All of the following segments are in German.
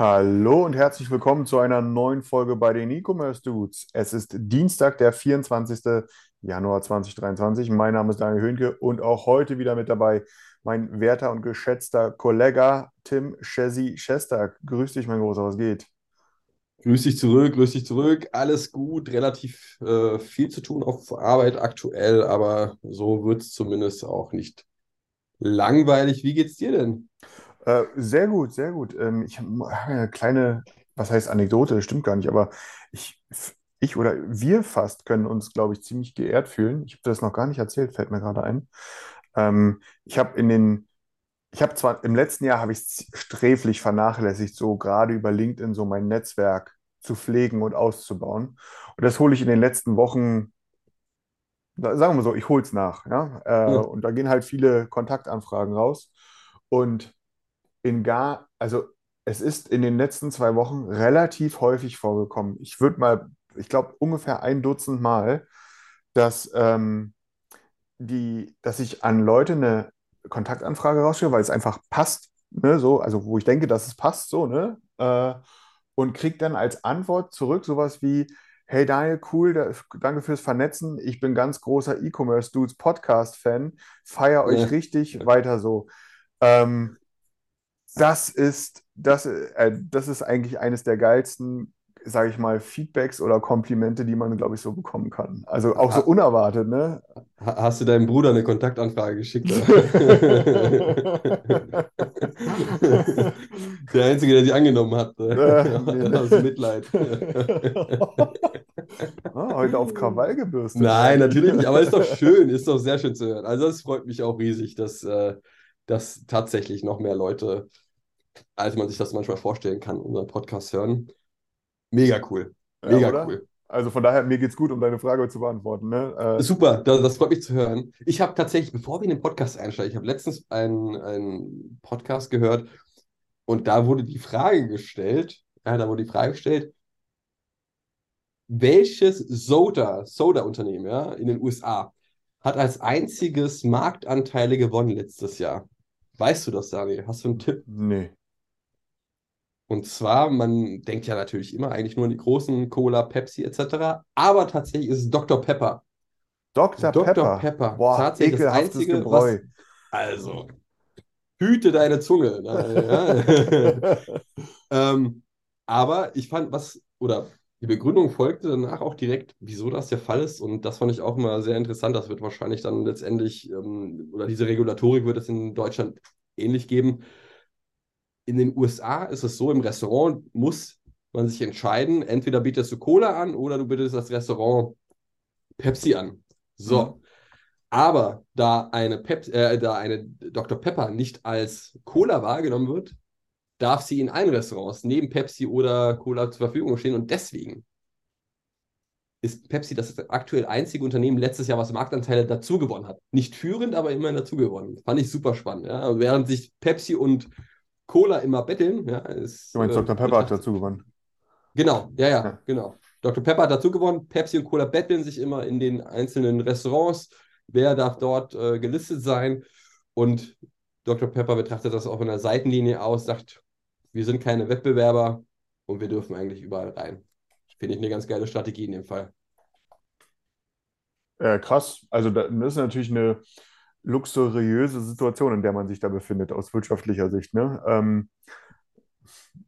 Hallo und herzlich willkommen zu einer neuen Folge bei den E-Commerce Dudes. Es ist Dienstag, der 24. Januar 2023. Mein Name ist Daniel Höhnke und auch heute wieder mit dabei mein werter und geschätzter Kollege Tim Chesi Schestag. Grüß dich, mein Großer, was geht? Grüß dich zurück, grüß dich zurück. Alles gut, relativ äh, viel zu tun auf Arbeit aktuell, aber so wird es zumindest auch nicht langweilig. Wie geht's dir denn? Äh, sehr gut, sehr gut. Ähm, ich habe eine kleine, was heißt Anekdote, das stimmt gar nicht, aber ich, ich oder wir fast können uns, glaube ich, ziemlich geehrt fühlen. Ich habe das noch gar nicht erzählt, fällt mir gerade ein. Ähm, ich habe in den, ich habe zwar im letzten Jahr habe ich es sträflich vernachlässigt, so gerade über LinkedIn so mein Netzwerk zu pflegen und auszubauen. Und das hole ich in den letzten Wochen, sagen wir so, ich hole es nach, ja. Äh, Ja. und da gehen halt viele Kontaktanfragen raus. Und in gar, also es ist in den letzten zwei Wochen relativ häufig vorgekommen. Ich würde mal, ich glaube ungefähr ein Dutzend Mal, dass, ähm, die, dass ich an Leute eine Kontaktanfrage rausschicke, weil es einfach passt, ne, so, also wo ich denke, dass es passt, so, ne, äh, und kriege dann als Antwort zurück sowas wie, hey Daniel, cool, da, danke fürs Vernetzen, ich bin ganz großer E-Commerce Dudes Podcast-Fan, feier euch Ja. richtig, weiter so. Ähm, das ist, das, äh, das ist eigentlich eines der geilsten, sage ich mal, Feedbacks oder Komplimente, die man, glaube ich, so bekommen kann. Also auch so unerwartet, ne? Ha- Hast du deinem Bruder eine Kontaktanfrage geschickt? Der Einzige, der die angenommen hat. Äh, nee, Aus nee. Mitleid. Ah, heute auf Krawall gebürstet. Nein, natürlich nicht, aber ist doch schön, ist doch sehr schön zu hören. Also es freut mich auch riesig, dass, äh, dass tatsächlich noch mehr Leute, als man sich das manchmal vorstellen kann, unseren Podcast hören. Mega cool. Ja, Mega oder? cool. Also von daher, mir geht's gut, um deine Frage zu beantworten, ne? Äh, Super, das, das freut mich zu hören. Ich habe tatsächlich, bevor wir in den Podcast einsteigen, ich habe letztens einen, einen Podcast gehört und da wurde die Frage gestellt, ja, da wurde die Frage gestellt, welches Soda, Soda-Unternehmen, ja, in den USA hat als einziges Marktanteile gewonnen letztes Jahr? Weißt du das, Daniel? Hast du einen Tipp? nee. Und zwar, man denkt ja natürlich immer eigentlich nur an die großen Cola, Pepsi etc., aber tatsächlich ist es Dr. Pepper. Dr. Dr. Pepper. Pepper. Boah, Tatsächlich das Einzige, Gebräu. Also, hüte deine Zunge. ähm, aber ich fand, was, oder die Begründung folgte danach auch direkt, wieso das der Fall ist. Und das fand ich auch immer sehr interessant. Das wird wahrscheinlich dann letztendlich, ähm, oder diese Regulatorik wird es in Deutschland ähnlich geben. In den USA ist es so, im Restaurant muss man sich entscheiden, entweder bietest du Cola an oder du bietest das Restaurant Pepsi an. So. Mhm. Aber da eine, Pep äh, da eine Dr. Pepper nicht als Cola wahrgenommen wird, darf sie in allen Restaurants neben Pepsi oder Cola zur Verfügung stehen. Und deswegen ist Pepsi das aktuell einzige Unternehmen letztes Jahr, was Marktanteile dazu gewonnen hat. Nicht führend, aber immerhin dazu gewonnen. Fand ich super spannend. Ja? Während sich Pepsi und Cola immer betteln, ja, ist, Du meinst, äh, Dr. Pepper hat dazu gewonnen. Genau, ja, ja, Ja. genau. Dr. Pepper hat dazu gewonnen. Pepsi und Cola betteln sich immer in den einzelnen Restaurants. Wer darf dort äh, gelistet sein? Und Dr. Pepper betrachtet das auch von der Seitenlinie aus, sagt, wir sind keine Wettbewerber und wir dürfen eigentlich überall rein. Finde ich eine ganz geile Strategie in dem Fall. Äh, krass. Also da- das ist natürlich eine luxuriöse Situation, in der man sich da befindet, aus wirtschaftlicher Sicht, ne? Ähm,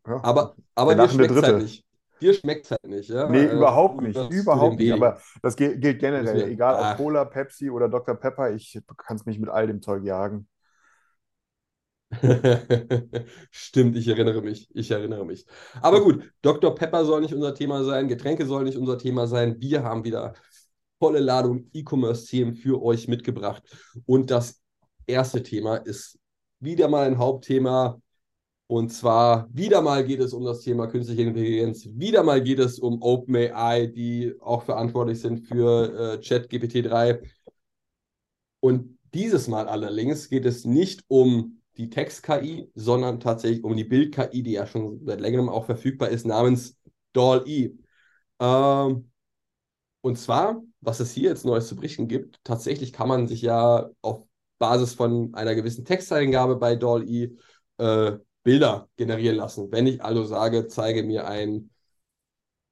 ja. Aber, aber dir schmeckt es halt nicht. Dir schmeckt es halt nicht, ja? Nee, Äh, überhaupt nicht. Überhaupt nicht. Aber das gilt, generell. Egal ob. Cola, Pepsi oder Dr. Pepper, ich kann es mich mit all dem Zeug jagen. Stimmt, ich erinnere mich. Ich erinnere mich. Aber gut, Dr. Pepper soll nicht unser Thema sein, Getränke sollen nicht unser Thema sein. Wir haben wieder volle Ladung E-Commerce-Themen für euch mitgebracht. Und das erste Thema ist wieder mal ein Hauptthema. Und zwar wieder mal geht es um das Thema künstliche Intelligenz. Wieder mal geht es um OpenAI, die auch verantwortlich sind für äh, ChatGPT 3. Und dieses Mal allerdings geht es nicht um die Text-KI, sondern tatsächlich um die Bild-KI, die ja schon seit längerem auch verfügbar ist, namens DALL-E. Ähm, und zwar, was es hier jetzt Neues zu berichten gibt, tatsächlich kann man sich ja auf Basis von einer gewissen Texteingabe bei DALL-E äh, Bilder generieren lassen. Wenn ich also sage, zeige mir ein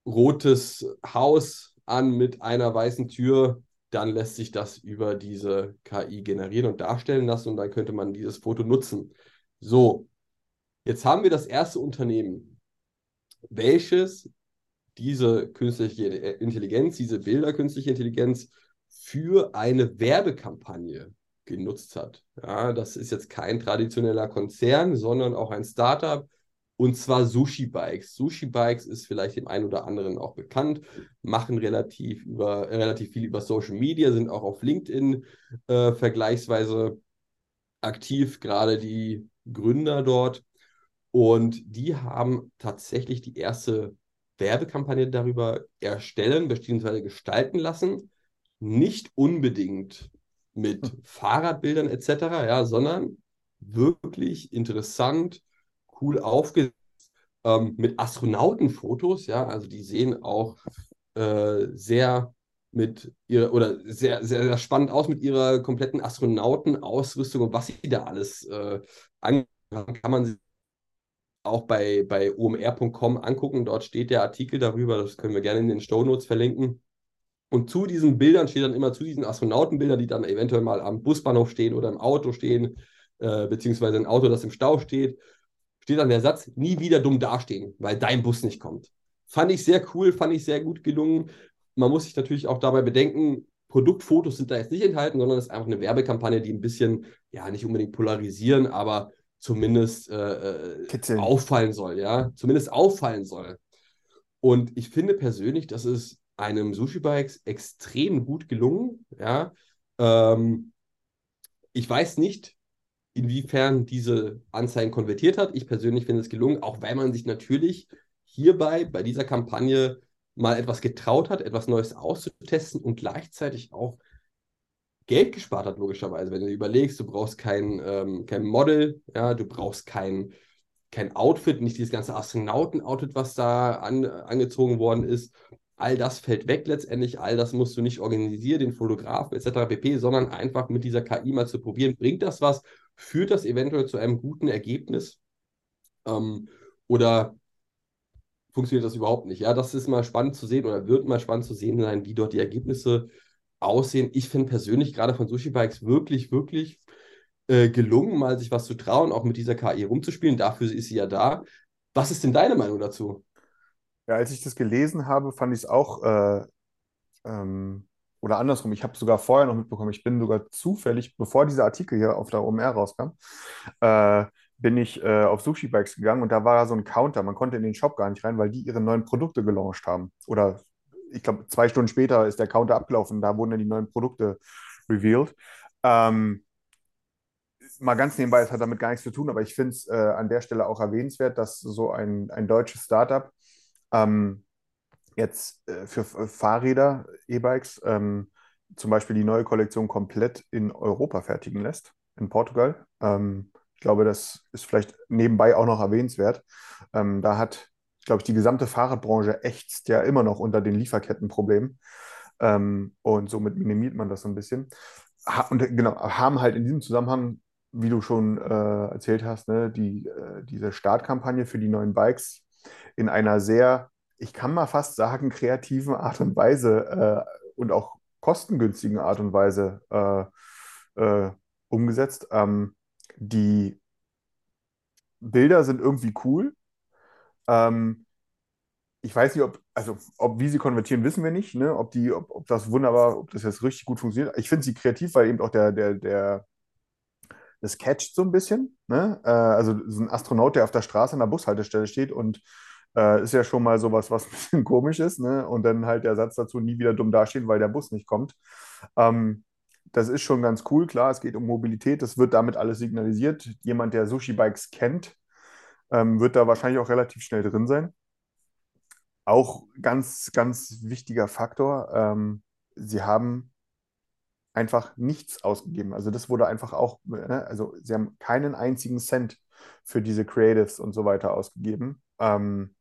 rotes Haus an mit einer weißen Tür, dann lässt sich das über diese KI generieren und darstellen lassen und dann könnte man dieses Foto nutzen. So, jetzt haben wir das erste Unternehmen, welches diese künstliche Intelligenz, diese Bilder künstliche Intelligenz für eine Werbekampagne genutzt hat. Ja, das ist jetzt kein traditioneller Konzern, sondern auch ein Startup, und zwar Sushi Bikes. Sushi Bikes ist vielleicht dem einen oder anderen auch bekannt, machen relativ, über, relativ viel über Social Media, sind auch auf LinkedIn äh, vergleichsweise aktiv, gerade die Gründer dort. Und die haben tatsächlich die erste Werbekampagne darüber erstellen bzw. gestalten lassen. Nicht unbedingt mit hm. Fahrradbildern etc., ja, sondern wirklich interessant, cool aufgesetzt, ähm, mit Astronautenfotos, ja, also die sehen auch äh, sehr mit ihr oder sehr, sehr, sehr spannend aus mit ihrer kompletten Astronautenausrüstung und was sie da alles äh, an kann man sich auch bei, bei omr.com angucken. Dort steht der Artikel darüber, das können wir gerne in den Show Notes verlinken. Und zu diesen Bildern steht dann immer zu diesen Astronautenbildern, die dann eventuell mal am Busbahnhof stehen oder im Auto stehen, äh, beziehungsweise ein Auto, das im Stau steht, steht dann der Satz, nie wieder dumm dastehen, weil dein Bus nicht kommt. Fand ich sehr cool, fand ich sehr gut gelungen. Man muss sich natürlich auch dabei bedenken, Produktfotos sind da jetzt nicht enthalten, sondern es ist einfach eine Werbekampagne, die ein bisschen, ja, nicht unbedingt polarisieren, aber zumindest äh, äh auffallen soll, ja, zumindest auffallen soll. Und ich finde persönlich, dass es einem Sushi Bikes extrem gut gelungen. Ja, ähm, ich weiß nicht, inwiefern diese Anzeigen konvertiert hat. Ich persönlich finde es gelungen, auch weil man sich natürlich hierbei bei dieser Kampagne mal etwas getraut hat, etwas Neues auszutesten und gleichzeitig auch Geld gespart hat, logischerweise. Wenn du überlegst, du brauchst kein, ähm, kein Model, ja, du brauchst kein, kein Outfit, nicht dieses ganze Astronauten-Outfit, was da an, angezogen worden ist. All das fällt weg letztendlich, all das musst du nicht organisieren, den Fotografen etc. pp., sondern einfach mit dieser KI mal zu probieren. Bringt das was? Führt das eventuell zu einem guten Ergebnis? Ähm, oder funktioniert das überhaupt nicht? Ja, das ist mal spannend zu sehen oder wird mal spannend zu sehen sein, wie dort die Ergebnisse aussehen. Ich finde persönlich gerade von Sushi Bikes wirklich, wirklich äh, gelungen, mal sich was zu trauen, auch mit dieser KI rumzuspielen. Dafür ist sie ja da. Was ist denn deine Meinung dazu? Ja, als ich das gelesen habe, fand ich es auch, äh, ähm, oder andersrum, ich habe sogar vorher noch mitbekommen, ich bin sogar zufällig, bevor dieser Artikel hier auf der OMR rauskam, äh, bin ich äh, auf Sushi Bikes gegangen und da war so ein Counter. Man konnte in den Shop gar nicht rein, weil die ihre neuen Produkte gelauncht haben. Oder ich glaube, zwei Stunden später ist der Counter abgelaufen, da wurden dann die neuen Produkte revealed. Ähm, mal ganz nebenbei, es hat damit gar nichts zu tun, aber ich finde es äh, an der Stelle auch erwähnenswert, dass so ein, ein deutsches Startup ähm, jetzt äh, für Fahrräder, E-Bikes, ähm, zum Beispiel die neue Kollektion komplett in Europa fertigen lässt, in Portugal. Ähm, ich glaube, das ist vielleicht nebenbei auch noch erwähnenswert. Ähm, da hat, glaube ich, die gesamte Fahrradbranche ächzt ja immer noch unter den Lieferkettenproblemen. Ähm, und somit minimiert man das so ein bisschen. Ha und genau, haben halt in diesem Zusammenhang, wie du schon äh, erzählt hast, ne, die, äh, diese Startkampagne für die neuen Bikes in einer sehr, ich kann mal fast sagen, kreativen Art und Weise äh, und auch kostengünstigen Art und Weise äh, äh, umgesetzt. Ähm, die Bilder sind irgendwie cool. Ähm, ich weiß nicht, ob, also ob wie sie konvertieren, wissen wir nicht, ne? Ob die, ob, ob das wunderbar, ob das jetzt richtig gut funktioniert. Ich finde sie kreativ, weil eben auch der, der, der, das catcht so ein bisschen. Ne? Äh, also so ein Astronaut, der auf der Straße an der Bushaltestelle steht und äh, ist ja schon mal sowas, was ein bisschen komisch ist. Ne? Und dann halt der Satz dazu, nie wieder dumm dastehen, weil der Bus nicht kommt. Ähm, das ist schon ganz cool, klar, es geht um Mobilität, das wird damit alles signalisiert. Jemand, der Sushi-Bikes kennt, ähm, wird da wahrscheinlich auch relativ schnell drin sein. Auch ganz, ganz wichtiger Faktor, ähm, sie haben einfach nichts ausgegeben. Also das wurde einfach auch, ne, also sie haben keinen einzigen Cent für diese Creatives und so weiter ausgegeben, ähm,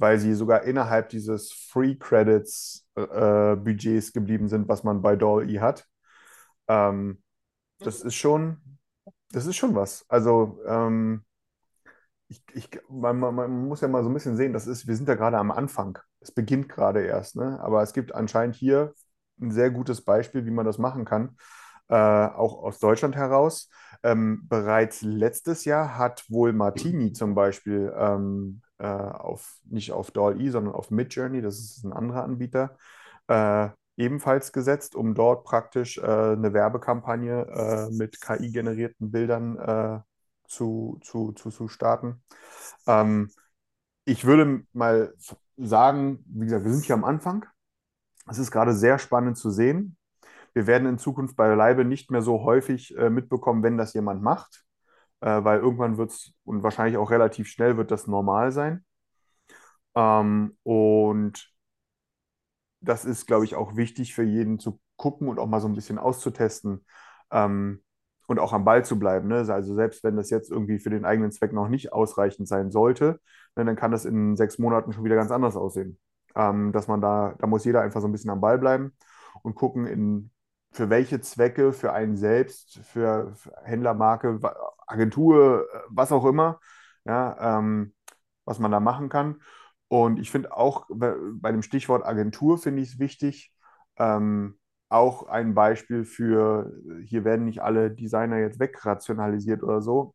weil sie sogar innerhalb dieses Free Credits äh, Budgets geblieben sind, was man bei Doll-E hat. Ähm, das ist schon, das ist schon was. Also ähm, ich, ich, man, man, man muss ja mal so ein bisschen sehen, das ist, wir sind ja gerade am Anfang. Es beginnt gerade erst, ne? Aber es gibt anscheinend hier ein sehr gutes Beispiel, wie man das machen kann, äh, auch aus Deutschland heraus. Ähm, bereits letztes Jahr hat wohl Martini zum Beispiel ähm, äh, auf, nicht auf Doll-E, sondern auf Midjourney, das ist ein anderer Anbieter, äh, ebenfalls gesetzt, um dort praktisch äh, eine Werbekampagne äh, mit KI-generierten Bildern zu, zu, zu, zu starten. Ähm, ich würde mal sagen, wie gesagt, wir sind hier am Anfang. Es ist gerade sehr spannend zu sehen. Wir werden in Zukunft bei Leibe nicht mehr so häufig äh, mitbekommen, wenn das jemand macht, äh, weil irgendwann wird es und wahrscheinlich auch relativ schnell wird das normal sein. Ähm, und das ist, glaube ich, auch wichtig für jeden zu gucken und auch mal so ein bisschen auszutesten ähm, und auch am Ball zu bleiben. Ne? Also selbst wenn das jetzt irgendwie für den eigenen Zweck noch nicht ausreichend sein sollte, ne, dann kann das in sechs Monaten schon wieder ganz anders aussehen. Ähm, dass man da, da muss jeder einfach so ein bisschen am Ball bleiben und gucken, in, für welche Zwecke, für einen selbst, für, Händlermarke, Agentur, was auch immer, ja, ähm, was man da machen kann. Und ich finde auch bei, bei dem Stichwort Agentur finde ich es wichtig, ähm, auch ein Beispiel für, hier werden nicht alle Designer jetzt wegrationalisiert oder so,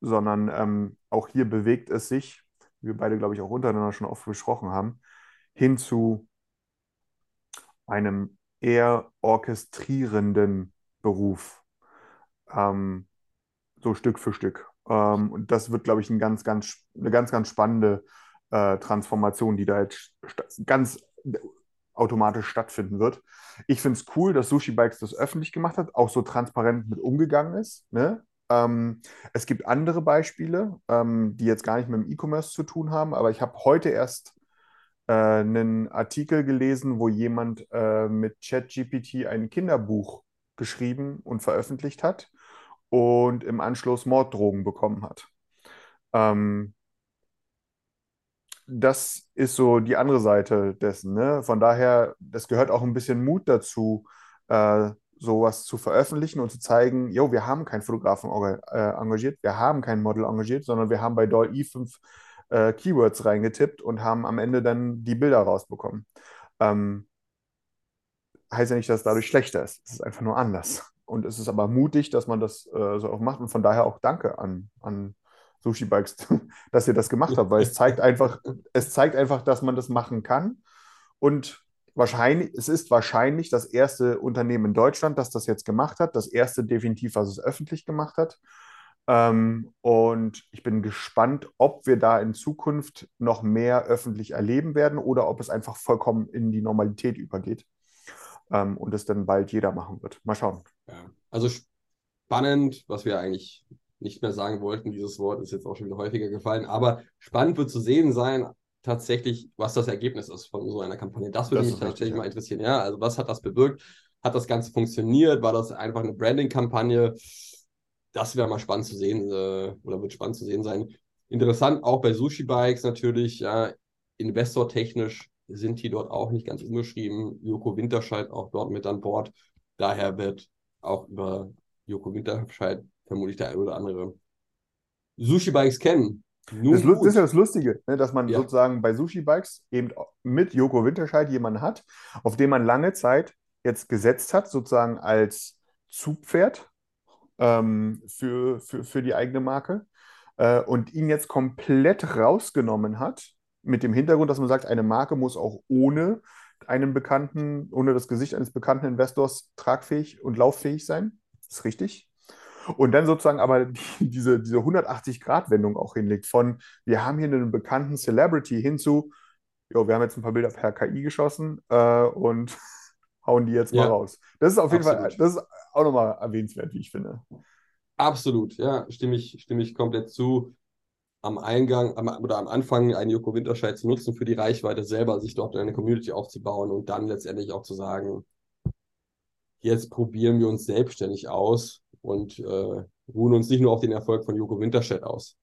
sondern ähm, auch hier bewegt es sich, wie wir beide, glaube ich, auch untereinander schon oft besprochen haben, hin zu einem eher orchestrierenden Beruf, ähm, so Stück für Stück. Ähm, und das wird, glaube ich, ein ganz, ganz, eine ganz, ganz spannende äh, Transformation, die da jetzt ganz automatisch stattfinden wird. Ich finde es cool, dass Sushi Bikes das öffentlich gemacht hat, auch so transparent mit umgegangen ist. Ne? Ähm, es gibt andere Beispiele, ähm, die jetzt gar nicht mit dem E-Commerce zu tun haben, aber ich habe heute erst äh, einen Artikel gelesen, wo jemand äh, mit ChatGPT ein Kinderbuch geschrieben und veröffentlicht hat und im Anschluss Morddrogen bekommen hat. Ähm, das ist so die andere Seite dessen. Ne? Von daher, das gehört auch ein bisschen Mut dazu, äh, sowas zu veröffentlichen und zu zeigen, jo, wir haben keinen Fotografen äh, engagiert, wir haben kein Model engagiert, sondern wir haben bei Doll E 5 äh, Keywords reingetippt und haben am Ende dann die Bilder rausbekommen. Ähm, heißt ja nicht, dass es dadurch schlechter ist. Es ist einfach nur anders. Und es ist aber mutig, dass man das äh, so auch macht. Und von daher auch Danke an, an Sushi Bikes, dass ihr das gemacht habt, weil es zeigt einfach, es zeigt einfach, dass man das machen kann. Und wahrscheinlich, es ist wahrscheinlich das erste Unternehmen in Deutschland, das das jetzt gemacht hat, das erste definitiv, was es öffentlich gemacht hat. Ähm, und ich bin gespannt, ob wir da in Zukunft noch mehr öffentlich erleben werden oder ob es einfach vollkommen in die Normalität übergeht ähm, und es dann bald jeder machen wird. Mal schauen. Ja. Also spannend, was wir eigentlich nicht mehr sagen wollten. Dieses Wort ist jetzt auch schon wieder häufiger gefallen. Aber spannend wird zu sehen sein, tatsächlich, was das Ergebnis ist von so einer Kampagne. Das würde das mich tatsächlich richtig, mal interessieren. Ja, also was hat das bewirkt? Hat das Ganze funktioniert? War das einfach eine Branding-Kampagne? Das wäre mal spannend zu sehen äh, oder wird spannend zu sehen sein. Interessant auch bei Sushi Bikes natürlich, ja, investortechnisch sind die dort auch nicht ganz unbeschrieben. Joko Winterscheid auch dort mit an Bord. Daher wird auch über Joko Winterscheid vermutlich der eine oder andere Sushi-Bikes kennen. Das, das, ist ja das Lustige, ne, dass man ja. sozusagen bei Sushi-Bikes eben mit Joko Winterscheid jemanden hat, auf den man lange Zeit jetzt gesetzt hat, sozusagen als Zugpferd ähm, für, für, für die eigene Marke äh, und ihn jetzt komplett rausgenommen hat, mit dem Hintergrund, dass man sagt, eine Marke muss auch ohne einen bekannten, ohne das Gesicht eines bekannten Investors tragfähig und lauffähig sein. Das ist richtig. Und dann sozusagen aber die, diese, diese 180-Grad-Wendung auch hinlegt von, wir haben hier einen bekannten Celebrity hinzu, jo, wir haben jetzt ein paar Bilder per KI geschossen äh, und hauen die jetzt mal Ja. raus. Das ist auf jeden Fall, Absolut. das ist auch nochmal erwähnenswert, wie ich finde. Absolut, ja, stimme ich, stimme ich komplett zu. Am Eingang am, oder am Anfang einen Joko Winterscheid zu nutzen für die Reichweite selber, sich dort eine Community aufzubauen und dann letztendlich auch zu sagen, jetzt probieren wir uns selbstständig aus und äh, ruhen uns nicht nur auf den Erfolg von Joko Winterscheid aus.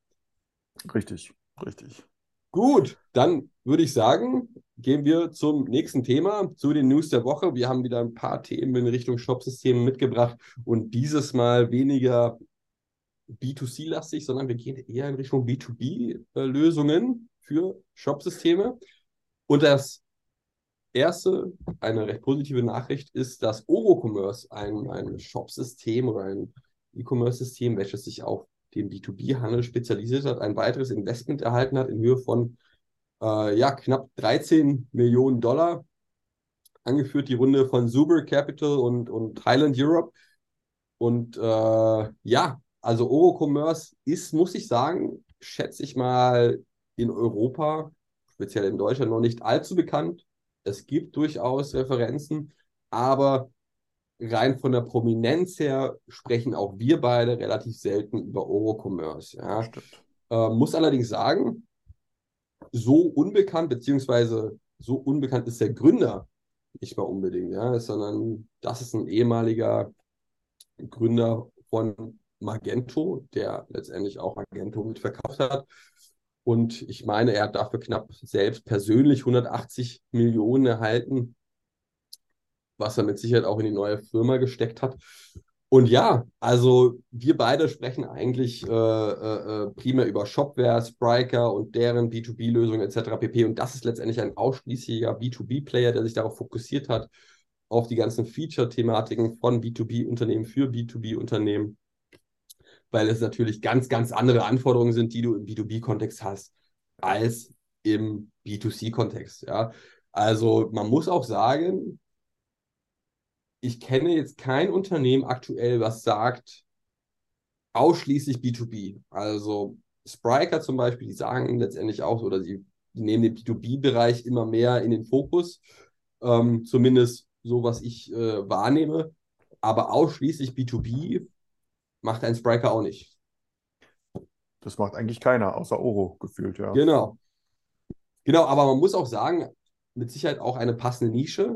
Richtig, richtig. Gut, dann würde ich sagen, gehen wir zum nächsten Thema, zu den News der Woche. Wir haben wieder ein paar Themen in Richtung Shopsysteme mitgebracht und dieses Mal weniger B2C-lastig, sondern wir gehen eher in Richtung B2B-Lösungen für Shopsysteme. Und das erste, eine recht positive Nachricht, ist, dass Orocommerce, ein, ein Shopsystem oder ein E-Commerce-System, welches sich auf den B2B-Handel spezialisiert hat, ein weiteres Investment erhalten hat in Höhe von äh, ja, knapp 13 Millionen Dollar. Angeführt die Runde von Zuber Capital und, und Highland Europe. Und äh, ja, also Orocommerce ist, muss ich sagen, schätze ich mal in Europa, speziell in Deutschland, noch nicht allzu bekannt. Es gibt durchaus Referenzen, aber rein von der Prominenz her sprechen auch wir beide relativ selten über Orocommerce. Ja. Äh, muss allerdings sagen, so unbekannt, beziehungsweise so unbekannt ist der Gründer nicht mal unbedingt, ja, sondern das ist ein ehemaliger Gründer von Magento, der letztendlich auch Magento mitverkauft hat. Und ich meine, er hat dafür knapp selbst persönlich 180 Millionen erhalten, was er mit Sicherheit auch in die neue Firma gesteckt hat. Und ja, also wir beide sprechen eigentlich äh, äh, äh, primär über Shopware, Spryker und deren B2B-Lösungen etc. pp. Und das ist letztendlich ein ausschließlicher B2B-Player, der sich darauf fokussiert hat, auf die ganzen Feature-Thematiken von B2B-Unternehmen für B2B-Unternehmen, weil es natürlich ganz, ganz andere Anforderungen sind, die du im B2B-Kontext hast, als im B2C-Kontext. Ja? Also man muss auch sagen, ich kenne jetzt kein Unternehmen aktuell, was sagt, ausschließlich B2B. Also Spryker zum Beispiel, die sagen letztendlich auch, oder sie nehmen den B2B-Bereich immer mehr in den Fokus, ähm, zumindest so, was ich äh, wahrnehme. Aber ausschließlich B2B macht ein Spryker auch nicht. Das macht eigentlich keiner, außer Oro gefühlt, ja. Genau. Genau, aber man muss auch sagen, mit Sicherheit auch eine passende Nische.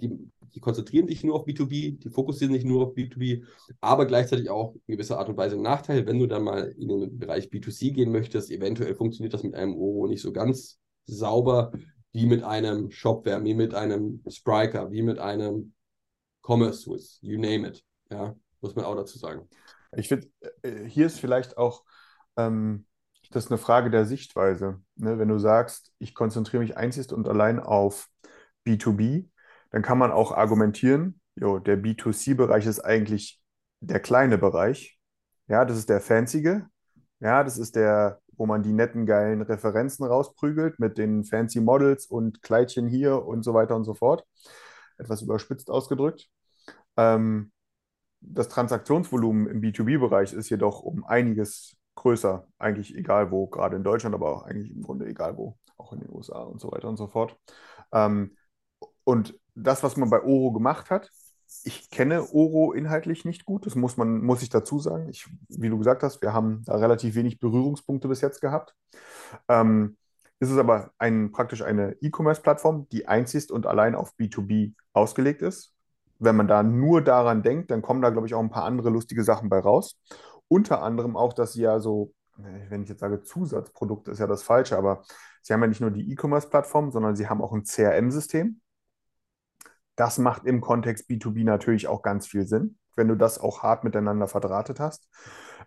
Die, die konzentrieren sich nur auf B2B, die fokussieren sich nur auf B2B, aber gleichzeitig auch in gewisser Art und Weise ein Nachteil, wenn du dann mal in den Bereich B2C gehen möchtest. Eventuell funktioniert das mit einem Oro nicht so ganz sauber, wie mit einem Shopware, wie mit einem Spryker, wie mit einem Commerce Swiss, you name it. Ja, muss man auch dazu sagen. Ich finde, äh, hier ist vielleicht auch ähm, das ist eine Frage der Sichtweise. Ne? Wenn du sagst, ich konzentriere mich einzig und allein auf B2B, dann kann man auch argumentieren, jo, der B2C-Bereich ist eigentlich der kleine Bereich. Ja, das ist der fancyge. Ja, das ist der, wo man die netten, geilen Referenzen rausprügelt mit den fancy Models und Kleidchen hier und so weiter und so fort. Etwas überspitzt ausgedrückt. Ähm, das Transaktionsvolumen im B2B-Bereich ist jedoch um einiges größer, eigentlich egal wo, gerade in Deutschland, aber auch eigentlich im Grunde egal wo, auch in den USA und so weiter und so fort. Ähm, und das, was man bei Oro gemacht hat, ich kenne Oro inhaltlich nicht gut, das muss man, muss ich dazu sagen. Ich, wie du gesagt hast, wir haben da relativ wenig Berührungspunkte bis jetzt gehabt. Ähm, ist es aber ein, praktisch eine E-Commerce-Plattform, die einzig und allein auf B2B ausgelegt ist. Wenn man da nur daran denkt, dann kommen da, glaube ich, auch ein paar andere lustige Sachen bei raus. Unter anderem auch, dass sie ja so, wenn ich jetzt sage Zusatzprodukte, ist ja das Falsche, aber sie haben ja nicht nur die E-Commerce-Plattform, sondern sie haben auch ein CRM-System. Das macht im Kontext B2B natürlich auch ganz viel Sinn, wenn du das auch hart miteinander verdrahtet hast.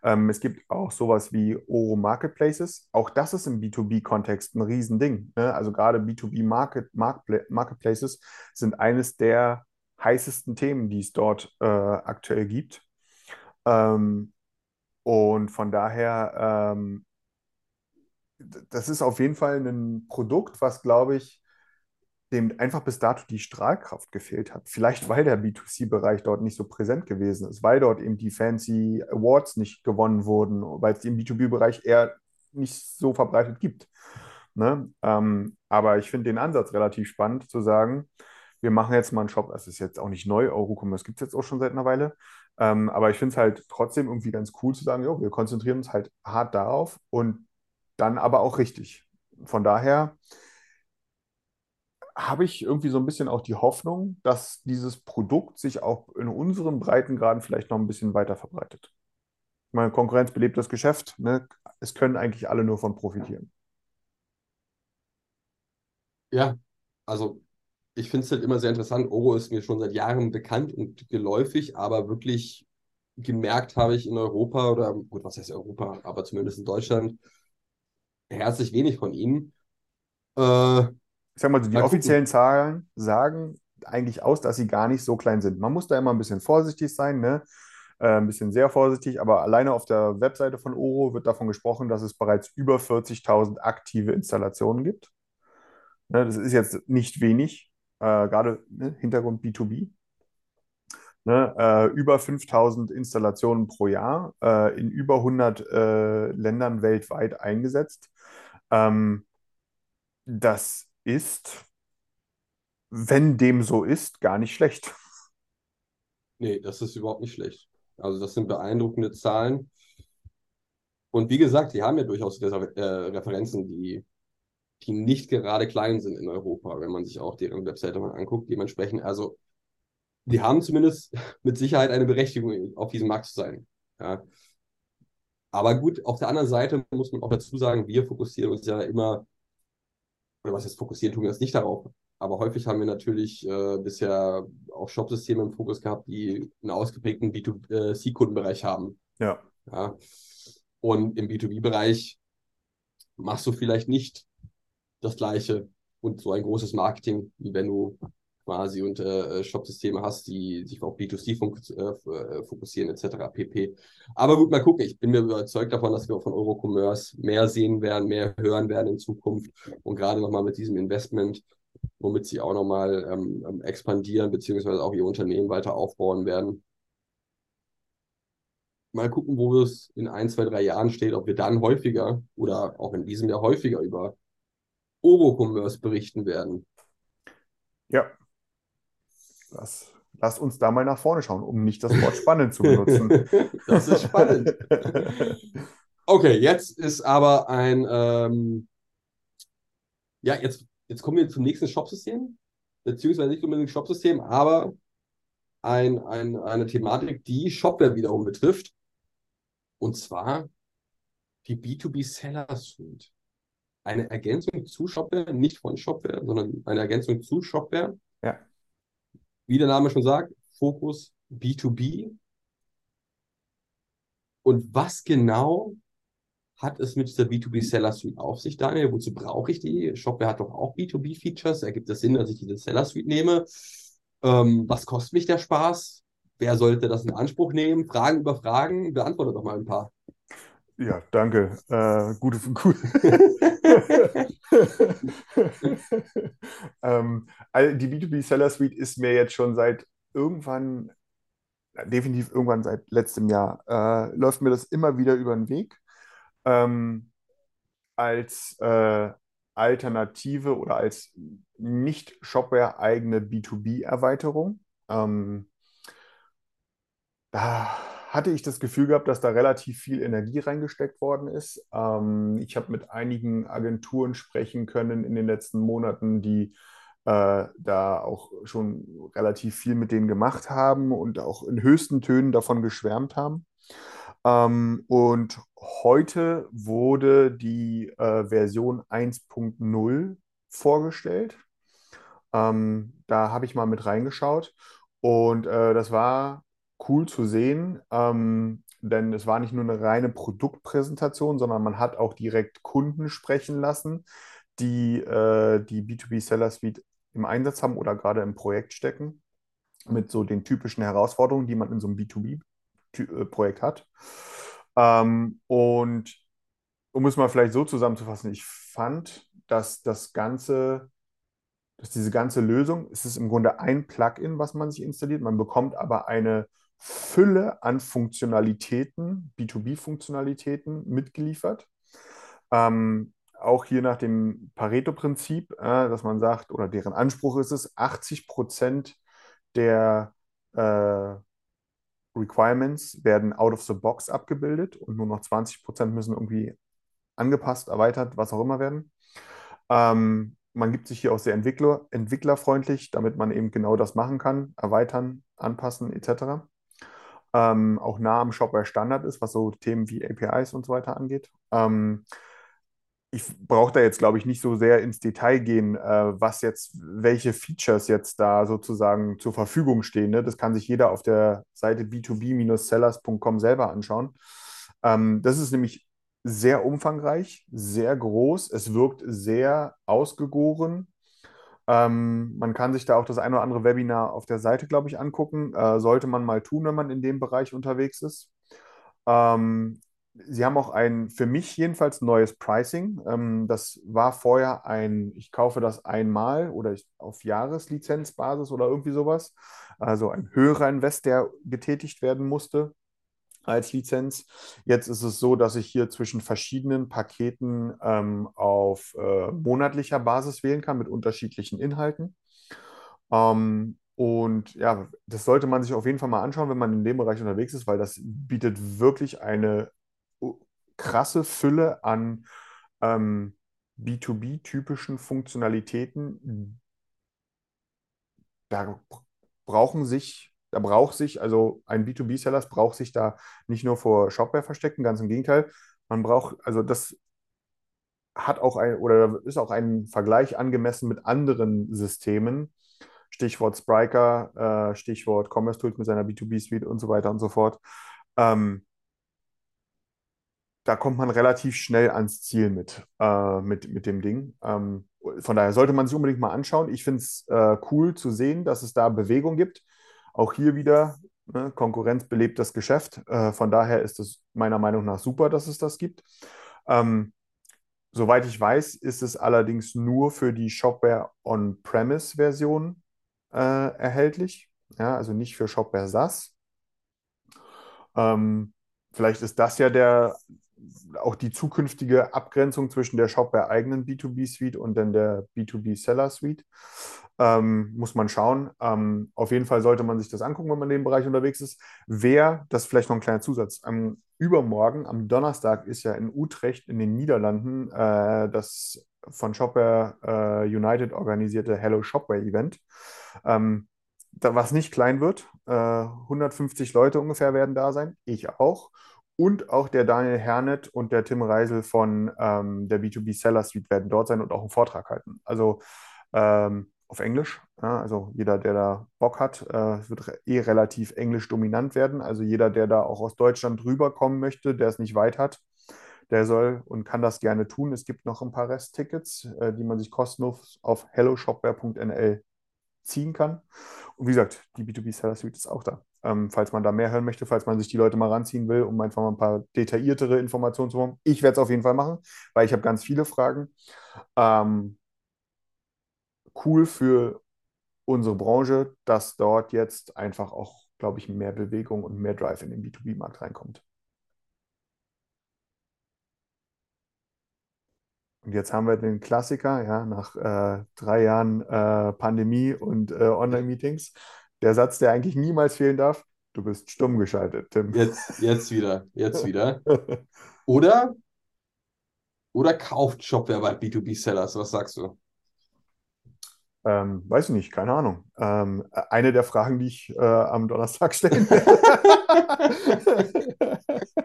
Ähm, es gibt auch sowas wie Oro Marketplaces. Auch das ist im B2B-Kontext ein Riesending. Ne? Also gerade B2B Market, Marketplaces sind eines der heißesten Themen, die es dort äh, aktuell gibt. Ähm, und von daher, ähm, das ist auf jeden Fall ein Produkt, was, glaube ich, dem einfach bis dato die Strahlkraft gefehlt hat. Vielleicht, weil der B2C-Bereich dort nicht so präsent gewesen ist, weil dort eben die fancy Awards nicht gewonnen wurden, weil es die im B2B-Bereich eher nicht so verbreitet gibt. Ne? Ähm, aber ich finde den Ansatz relativ spannend, zu sagen, wir machen jetzt mal einen Shop. Es ist jetzt auch nicht neu, Eurocommerce gibt es jetzt auch schon seit einer Weile. Ähm, aber ich finde es halt trotzdem irgendwie ganz cool zu sagen, jo, wir konzentrieren uns halt hart darauf und dann aber auch richtig. Von daher habe ich irgendwie so ein bisschen auch die Hoffnung, dass dieses Produkt sich auch in unseren Breitengraden vielleicht noch ein bisschen weiter verbreitet. Meine, Konkurrenz belebt das Geschäft. Ne? Es können eigentlich alle nur von profitieren. Ja, also ich finde es halt immer sehr interessant. Oro ist mir schon seit Jahren bekannt und geläufig, aber wirklich gemerkt habe ich in Europa oder gut, was heißt Europa, aber zumindest in Deutschland herzlich wenig von ihnen. Äh, Ich sag mal, die Mal gucken. offiziellen Zahlen sagen eigentlich aus, dass sie gar nicht so klein sind. Man muss da immer ein bisschen vorsichtig sein, ne? Äh, ein bisschen sehr vorsichtig, aber alleine auf der Webseite von Oro wird davon gesprochen, dass es bereits über 40.000 aktive Installationen gibt. Ne, das ist jetzt nicht wenig, äh, gerade ne, Hintergrund B2B. Ne, äh, über 5000 Installationen pro Jahr, äh, in über 100 äh, Ländern weltweit eingesetzt. Ähm, das ist, wenn dem so ist, gar nicht schlecht. nee, das ist überhaupt nicht schlecht. Also das sind beeindruckende Zahlen. Und wie gesagt, die haben ja durchaus äh, Referenzen, die, die nicht gerade klein sind in Europa, wenn man sich auch deren Webseite mal anguckt. Dementsprechend, also die haben zumindest mit Sicherheit eine Berechtigung, auf diesem Markt zu sein. Ja. Aber gut, auf der anderen Seite muss man auch dazu sagen, wir fokussieren uns ja immer, oder was heißt fokussieren, tun wir das nicht darauf. Aber häufig haben wir natürlich äh, bisher auch Shopsysteme im Fokus gehabt, die einen ausgeprägten B2C-Kundenbereich haben. Ja. Ja. Und im B2B-Bereich machst du vielleicht nicht das Gleiche und so ein großes Marketing, wie wenn du quasi und äh, Shop-Systeme hast, die sich auf B2C fok äh, äh, fokussieren, etc. pp. Aber gut, mal gucken. Ich bin mir überzeugt davon, dass wir von Eurocommerce mehr sehen werden, mehr hören werden in Zukunft. Und gerade nochmal mit diesem Investment, womit sie auch nochmal ähm, ähm, expandieren, beziehungsweise auch ihr Unternehmen weiter aufbauen werden. Mal gucken, wo es in ein, zwei, drei Jahren steht, ob wir dann häufiger oder auch in diesem Jahr häufiger über Eurocommerce berichten werden. Ja. Lass, lass uns da mal nach vorne schauen, um nicht das Wort spannend zu benutzen. Das ist spannend. Okay, jetzt ist aber ein, ähm, ja, jetzt, jetzt kommen wir zum nächsten Shopsystem, beziehungsweise nicht unbedingt Shopsystem, aber ein, ein, eine Thematik, die Shopware wiederum betrifft. Und zwar die B2B Seller Suite. Eine Ergänzung zu Shopware, nicht von Shopware, sondern eine Ergänzung zu Shopware. Ja. Wie der Name schon sagt, Fokus B2B. Und was genau hat es mit dieser B2B Seller Suite auf sich, Daniel? Wozu brauche ich die? Shopware hat doch auch B2B-Features. Ergibt es Sinn, dass ich diese Seller Suite nehme? Ähm, was kostet mich der Spaß? Wer sollte das in Anspruch nehmen? Fragen über Fragen. Beantworte doch mal ein paar. Ja, danke. Äh, gute, gut. ähm, die B2B Seller Suite ist mir jetzt schon seit irgendwann, definitiv irgendwann seit letztem Jahr, äh, läuft mir das immer wieder über den Weg. Ähm, als äh, Alternative oder als nicht Shopware-eigene B2B-Erweiterung. Ähm, da hatte ich das Gefühl gehabt, dass da relativ viel Energie reingesteckt worden ist. Ähm, ich habe mit einigen Agenturen sprechen können in den letzten Monaten, die äh, da auch schon relativ viel mit denen gemacht haben und auch in höchsten Tönen davon geschwärmt haben. Ähm, und heute wurde die äh, Version 1.0 vorgestellt. Ähm, da habe ich mal mit reingeschaut und äh, das war cool zu sehen, ähm, denn es war nicht nur eine reine Produktpräsentation, sondern man hat auch direkt Kunden sprechen lassen, die äh, die B2B Seller Suite im Einsatz haben oder gerade im Projekt stecken, mit so den typischen Herausforderungen, die man in so einem B2B-Projekt hat. Ähm, und um es mal vielleicht so zusammenzufassen, ich fand, dass das Ganze dass diese ganze Lösung, es ist im Grunde ein Plugin, was man sich installiert. Man bekommt aber eine Fülle an Funktionalitäten, B2B-Funktionalitäten mitgeliefert. Ähm, auch hier nach dem Pareto-Prinzip, äh, dass man sagt, oder deren Anspruch ist es, 80 Prozent der äh, Requirements werden out of the box abgebildet und nur noch 20 Prozent müssen irgendwie angepasst, erweitert, was auch immer werden. Ähm, man gibt sich hier auch sehr Entwickler, entwicklerfreundlich, damit man eben genau das machen kann, erweitern, anpassen etc. Ähm, auch nah am Shopware Standard ist, was so Themen wie APIs und so weiter angeht. Ähm, ich brauche da jetzt, glaube ich, nicht so sehr ins Detail gehen, äh, was jetzt, welche Features jetzt da sozusagen zur Verfügung stehen. Ne? Das kann sich jeder auf der Seite b2b-sellers.com selber anschauen. Ähm, das ist nämlich sehr umfangreich, sehr groß. Es wirkt sehr ausgegoren. Ähm, man kann sich da auch das ein oder andere Webinar auf der Seite, glaube ich, angucken. Äh, sollte man mal tun, wenn man in dem Bereich unterwegs ist. Ähm, Sie haben auch ein, für mich jedenfalls, neues Pricing. Ähm, das war vorher ein, ich kaufe das einmal oder ich, auf Jahreslizenzbasis oder irgendwie sowas. Also ein höherer Invest, der getätigt werden musste als Lizenz. Jetzt ist es so, dass ich hier zwischen verschiedenen Paketen ähm, auf äh, monatlicher Basis wählen kann mit unterschiedlichen Inhalten. Ähm, und ja, das sollte man sich auf jeden Fall mal anschauen, wenn man in dem Bereich unterwegs ist, weil das bietet wirklich eine krasse Fülle an ähm, B2B-typischen Funktionalitäten. Da brauchen sich, da braucht sich, also ein B2B-Seller braucht sich da nicht nur vor Shopware verstecken, ganz im Gegenteil. Man braucht, also das hat auch ein, oder ist auch ein Vergleich angemessen mit anderen Systemen. Stichwort Spryker, äh, Stichwort Commerce Tools mit seiner B2B-Suite und so weiter und so fort. Ähm, da kommt man relativ schnell ans Ziel mit, äh, mit, mit dem Ding. Ähm, von daher sollte man sich unbedingt mal anschauen. Ich finde es äh, cool zu sehen, dass es da Bewegung gibt. Auch hier wieder, ne, Konkurrenz belebt das Geschäft. Äh, von daher ist es meiner Meinung nach super, dass es das gibt. Ähm, soweit ich weiß, ist es allerdings nur für die Shopware On-Premise-Version äh, erhältlich. Ja, also nicht für Shopware SaaS. Ähm, vielleicht ist das ja der auch die zukünftige Abgrenzung zwischen der Shopware eigenen B2B-Suite und dann der B2B-Seller-Suite. Ähm, muss man schauen. Ähm, auf jeden Fall sollte man sich das angucken, wenn man in dem Bereich unterwegs ist. Wer, das ist vielleicht noch ein kleiner Zusatz, am übermorgen, am Donnerstag, ist ja in Utrecht in den Niederlanden äh, das von Shopware äh, United organisierte Hello Shopware Event. Ähm, was nicht klein wird. Äh, 150 Leute ungefähr werden da sein. Ich auch und auch der Daniel Hernet und der Tim Reisel von ähm, der B2B Seller Suite werden dort sein und auch einen Vortrag halten. Also ähm, auf Englisch. Ja, also jeder, der da Bock hat, äh, wird eh relativ englisch dominant werden. Also jeder, der da auch aus Deutschland rüberkommen möchte, der es nicht weit hat, der soll und kann das gerne tun. Es gibt noch ein paar Resttickets, äh, die man sich kostenlos auf helloshopware.nl ziehen kann. Und wie gesagt, die B2B Seller Suite ist auch da. Ähm, falls man da mehr hören möchte, falls man sich die Leute mal ranziehen will, um einfach mal ein paar detailliertere Informationen zu bekommen. Ich werde es auf jeden Fall machen, weil ich habe ganz viele Fragen. Ähm, cool für unsere Branche, dass dort jetzt einfach auch, glaube ich, mehr Bewegung und mehr Drive in den B2B-Markt reinkommt. Und jetzt haben wir den Klassiker, ja, nach äh, drei Jahren äh, Pandemie und äh, Online-Meetings. Der Satz, der eigentlich niemals fehlen darf, du bist stumm geschaltet, Tim. Jetzt, jetzt wieder, jetzt wieder. Oder, oder kauft Shopware bei B2B-Sellers, was sagst du? Ähm, weiß ich nicht, keine Ahnung. Ähm, eine der Fragen, die ich äh, am Donnerstag stellen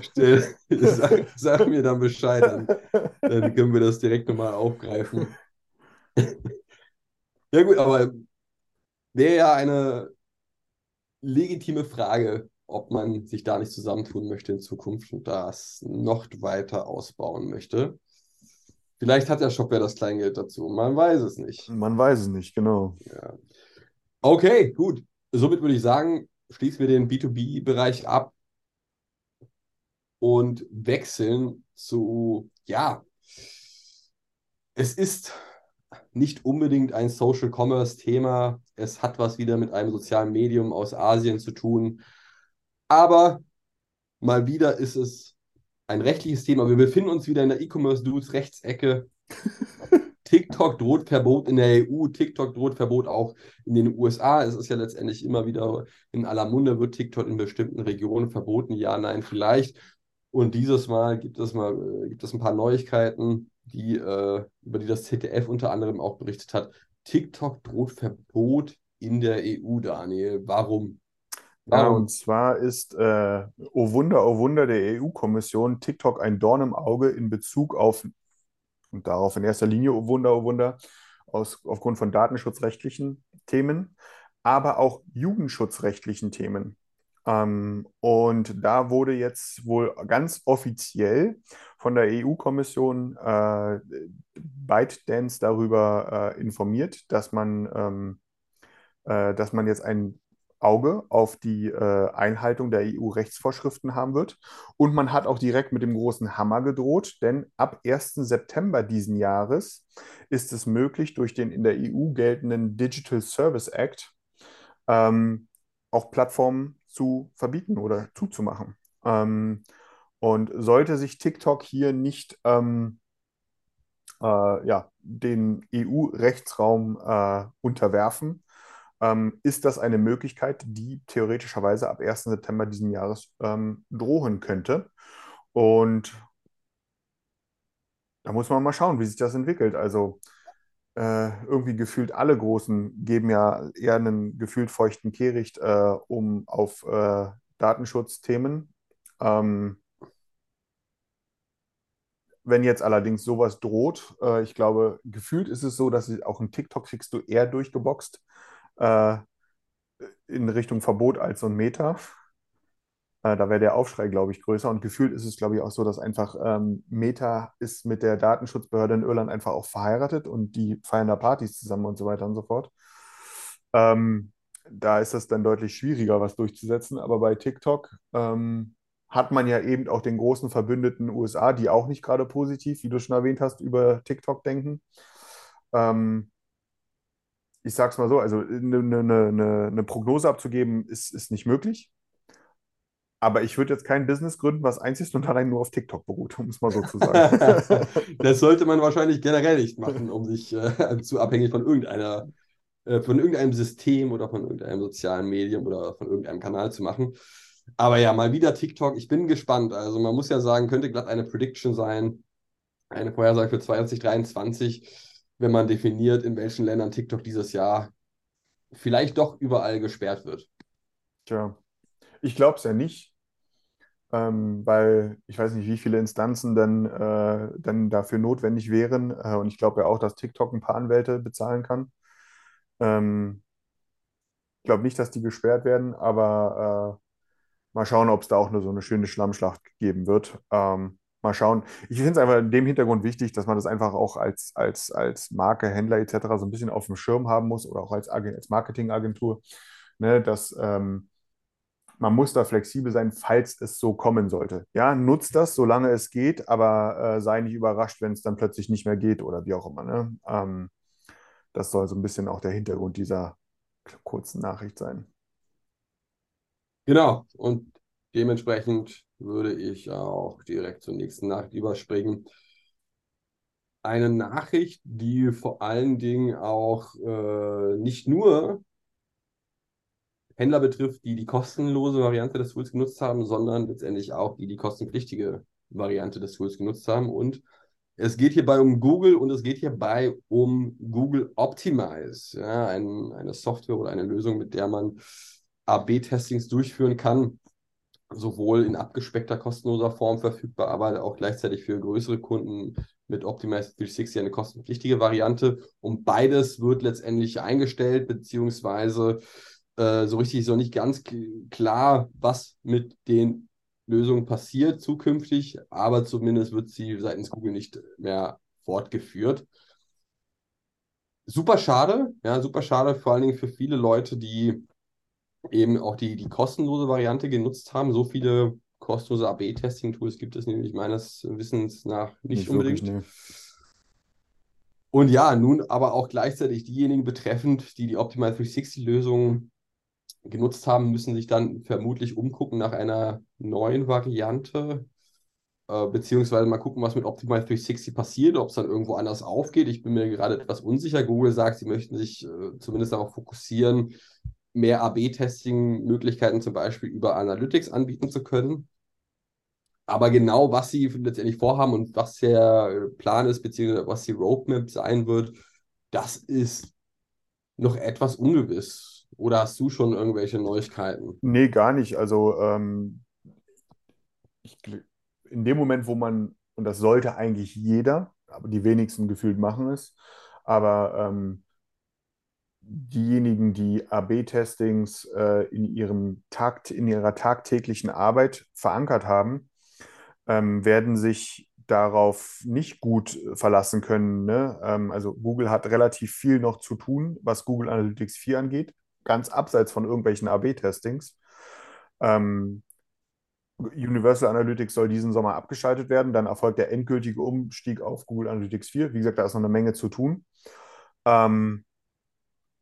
Stell, sag, sag, mir dann Bescheid, dann, dann können wir das direkt nochmal aufgreifen. ja gut, aber wäre ja eine legitime Frage, ob man sich da nicht zusammentun möchte in Zukunft und das noch weiter ausbauen möchte. Vielleicht hat der Shopware das Kleingeld dazu. Man weiß es nicht. Man weiß es nicht, genau. Ja. Okay, gut. Somit würde ich sagen, schließen wir den B2B-Bereich ab und wechseln zu, ja, es ist nicht unbedingt ein Social Commerce-Thema. Es hat was wieder mit einem sozialen Medium aus Asien zu tun. Aber mal wieder ist es ein rechtliches Thema. Wir befinden uns wieder in der E-Commerce-Dudes Rechtsecke. TikTok droht Verbot in der EU, TikTok droht Verbot auch in den USA. Es ist ja letztendlich immer wieder in aller Munde, wird TikTok in bestimmten Regionen verboten? Ja, nein, vielleicht. Und dieses Mal gibt es mal äh, gibt es ein paar Neuigkeiten, die, äh, über die das ZDF unter anderem auch berichtet hat. TikTok droht Verbot in der EU, Daniel. Warum? Ja, und zwar ist, äh, oh Wunder, oh Wunder der EU-Kommission TikTok ein Dorn im Auge in Bezug auf, und darauf in erster Linie, oh Wunder, oh Wunder, aus, aufgrund von datenschutzrechtlichen Themen, aber auch jugendschutzrechtlichen Themen. Ähm, und da wurde jetzt wohl ganz offiziell von der EU-Kommission äh, ByteDance darüber äh, informiert, dass man, ähm, äh, dass man jetzt ein Auge auf die äh, Einhaltung der EU-Rechtsvorschriften haben wird. Und man hat auch direkt mit dem großen Hammer gedroht, denn ab 1. September diesen Jahres ist es möglich, durch den in der EU geltenden Digital Service Act ähm, auch Plattformen zu verbieten oder zuzumachen. Ähm, und sollte sich TikTok hier nicht ähm, äh, ja, den EU-Rechtsraum äh, unterwerfen, ähm, ist das eine Möglichkeit, die theoretischerweise ab 1. September diesen Jahres ähm, drohen könnte. Und da muss man mal schauen, wie sich das entwickelt. Also irgendwie gefühlt alle Großen geben ja eher einen gefühlt feuchten Kehricht äh, um auf äh, Datenschutzthemen. Ähm, wenn jetzt allerdings sowas droht, äh, ich glaube, gefühlt ist es so, dass auch ein TikTok kriegst du eher durchgeboxt äh, in Richtung Verbot als so ein Meta. Äh, da wäre der Aufschrei, glaube ich, größer. Und gefühlt ist es, glaube ich, auch so, dass einfach ähm, Meta ist mit der Datenschutzbehörde in Irland einfach auch verheiratet und die feiern da Partys zusammen und so weiter und so fort. Ähm, da ist es dann deutlich schwieriger, was durchzusetzen. Aber bei TikTok ähm, hat man ja eben auch den großen Verbündeten USA, die auch nicht gerade positiv, wie du schon erwähnt hast, über TikTok denken. Ähm, ich sage es mal so, also eine, eine, eine, eine Prognose abzugeben, ist, ist nicht möglich. Aber ich würde jetzt kein Business gründen, was einzig und allein nur auf TikTok beruht, um es mal so zu sagen. das sollte man wahrscheinlich generell nicht machen, um sich äh, zu abhängig von irgendeiner, äh, von irgendeinem System oder von irgendeinem sozialen Medium oder von irgendeinem Kanal zu machen. Aber ja, mal wieder TikTok. Ich bin gespannt. Also man muss ja sagen, könnte glatt eine Prediction sein, eine Vorhersage für 2023, wenn man definiert, in welchen Ländern TikTok dieses Jahr vielleicht doch überall gesperrt wird. Tja, ich glaube es ja nicht, ähm, weil ich weiß nicht, wie viele Instanzen dann, äh, dann dafür notwendig wären. Äh, und ich glaube ja auch, dass TikTok ein paar Anwälte bezahlen kann. Ähm, ich glaube nicht, dass die gesperrt werden, aber äh, Mal schauen, ob es da auch nur so eine schöne Schlammschlacht geben wird. Ähm, mal schauen. Ich finde es einfach in dem Hintergrund wichtig, dass man das einfach auch als, als, als Marke, Händler etc. so ein bisschen auf dem Schirm haben muss oder auch als, als Marketingagentur, ne, dass ähm, man muss da flexibel sein, falls es so kommen sollte. Ja, nutzt das, solange es geht, aber äh, sei nicht überrascht, wenn es dann plötzlich nicht mehr geht oder wie auch immer. Ne? Ähm, das soll so ein bisschen auch der Hintergrund dieser kurzen Nachricht sein. Genau, und dementsprechend würde ich auch direkt zur nächsten Nachricht überspringen. Eine Nachricht, die vor allen Dingen auch äh, nicht nur Händler betrifft, die die kostenlose Variante des Tools genutzt haben, sondern letztendlich auch die die kostenpflichtige Variante des Tools genutzt haben. Und es geht hierbei um Google und es geht hierbei um Google Optimize, ja, ein, eine Software oder eine Lösung, mit der man AB-Testings durchführen kann, sowohl in abgespeckter kostenloser Form verfügbar, aber auch gleichzeitig für größere Kunden mit Optimize 360 eine kostenpflichtige Variante. Und beides wird letztendlich eingestellt, beziehungsweise äh, so richtig ist noch nicht ganz klar, was mit den Lösungen passiert zukünftig, aber zumindest wird sie seitens Google nicht mehr fortgeführt. Super schade, ja, super schade, vor allen Dingen für viele Leute, die eben auch die, die kostenlose Variante genutzt haben. So viele kostenlose AB-Testing-Tools gibt es nämlich meines Wissens nach nicht, nicht unbedingt. Wirklich, nee. Und ja, nun aber auch gleichzeitig diejenigen betreffend, die die Optimal 360-Lösung genutzt haben, müssen sich dann vermutlich umgucken nach einer neuen Variante. Äh, beziehungsweise mal gucken, was mit Optimize 360 passiert, ob es dann irgendwo anders aufgeht. Ich bin mir gerade etwas unsicher. Google sagt, sie möchten sich äh, zumindest darauf fokussieren, mehr AB-Testing-Möglichkeiten zum Beispiel über Analytics anbieten zu können. Aber genau, was sie letztendlich vorhaben und was der Plan ist, beziehungsweise was die Roadmap sein wird, das ist noch etwas ungewiss. Oder hast du schon irgendwelche Neuigkeiten? Nee, gar nicht. Also ähm, ich, in dem Moment, wo man, und das sollte eigentlich jeder, aber die wenigsten gefühlt machen es, aber ähm, diejenigen, die AB-Testings äh, in ihrem Takt, in ihrer tagtäglichen Arbeit verankert haben, ähm, werden sich darauf nicht gut verlassen können. Ne? Ähm, also Google hat relativ viel noch zu tun, was Google Analytics 4 angeht, ganz abseits von irgendwelchen AB-Testings. Ähm, Universal Analytics soll diesen Sommer abgeschaltet werden. Dann erfolgt der endgültige Umstieg auf Google Analytics 4. Wie gesagt, da ist noch eine Menge zu tun. Ähm,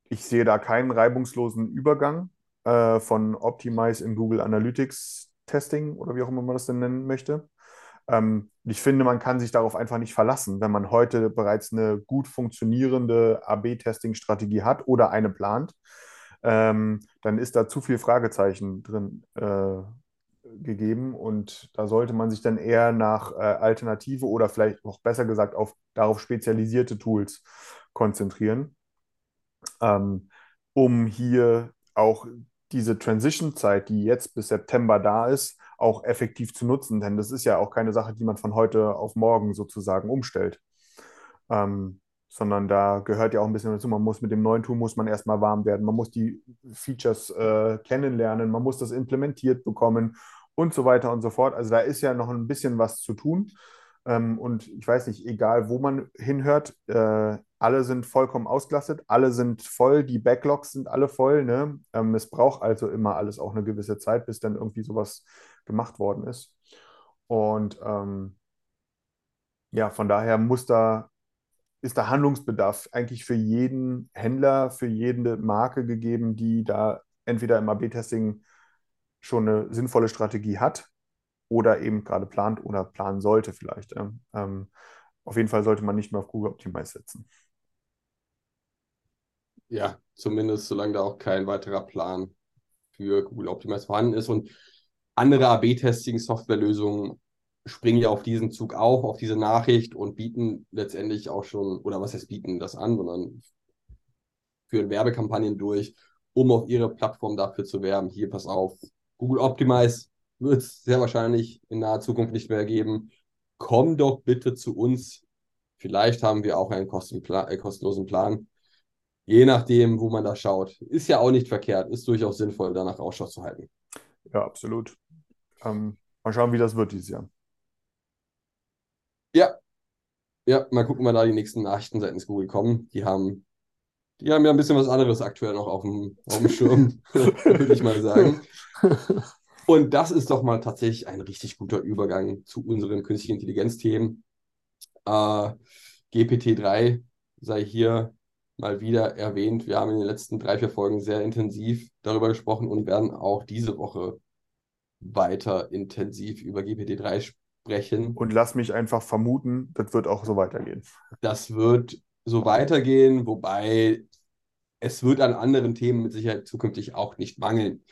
ich sehe da keinen reibungslosen Übergang äh, von Optimize in Google Analytics Testing oder wie auch immer man das denn nennen möchte. Ähm, ich finde, man kann sich darauf einfach nicht verlassen, wenn man heute bereits eine gut funktionierende AB-Testing-Strategie hat oder eine plant. Ähm, dann ist da zu viel Fragezeichen drin äh, gegeben und da sollte man sich dann eher nach äh, Alternative oder vielleicht noch besser gesagt auf darauf spezialisierte Tools konzentrieren, ähm, um hier auch diese Transition-Zeit, die jetzt bis September da ist, auch effektiv zu nutzen. Denn das ist ja auch keine Sache, die man von heute auf morgen sozusagen umstellt. Ähm, sondern da gehört ja auch ein bisschen dazu, man muss mit dem neuen Tool muss man erstmal warm werden, man muss die Features äh, kennenlernen, man muss das implementiert bekommen und so weiter und so fort. Also da ist ja noch ein bisschen was zu tun. Ähm, und ich weiß nicht, egal wo man hinhört, äh, alle sind vollkommen ausgelastet, alle sind voll, die Backlogs sind alle voll. Ne? Ähm, es braucht also immer alles auch eine gewisse Zeit, bis dann irgendwie sowas gemacht worden ist. Und ähm, ja, von daher muss da, ist da Handlungsbedarf eigentlich für jeden Händler, für jede Marke gegeben, die da entweder im AB-Testing schon eine sinnvolle Strategie hat oder eben gerade plant oder planen sollte vielleicht. Ähm, auf jeden Fall sollte man nicht mehr auf Google Optimize setzen. Ja, zumindest solange da auch kein weiterer Plan für Google Optimize vorhanden ist. Und andere AB-Testing-Softwarelösungen springen ja auf diesen Zug auch, auf diese Nachricht und bieten letztendlich auch schon, oder was heißt bieten das an, sondern führen Werbekampagnen durch, um auf ihre Plattform dafür zu werben. Hier, pass auf, Google Optimize wird es sehr wahrscheinlich in naher Zukunft nicht mehr geben. Komm doch bitte zu uns. Vielleicht haben wir auch einen äh, kostenlosen Plan. Je nachdem, wo man da schaut. Ist ja auch nicht verkehrt, ist durchaus sinnvoll, danach Ausschau zu halten. Ja, absolut. Ähm, mal schauen, wie das wird dieses Jahr. Ja. Ja, mal gucken, wann da die nächsten Nachrichten seitens Google kommen. Die haben, die haben ja ein bisschen was anderes aktuell noch auf dem, auf dem Schirm, würde ich mal sagen. Und das ist doch mal tatsächlich ein richtig guter Übergang zu unseren künstlichen Intelligenz-Themen. Äh, GPT-3 sei hier mal wieder erwähnt. Wir haben in den letzten drei, vier Folgen sehr intensiv darüber gesprochen und werden auch diese Woche weiter intensiv über GPT-3 sprechen. Und lass mich einfach vermuten, das wird auch so weitergehen. Das wird so weitergehen, wobei es wird an anderen Themen mit Sicherheit zukünftig auch nicht mangeln.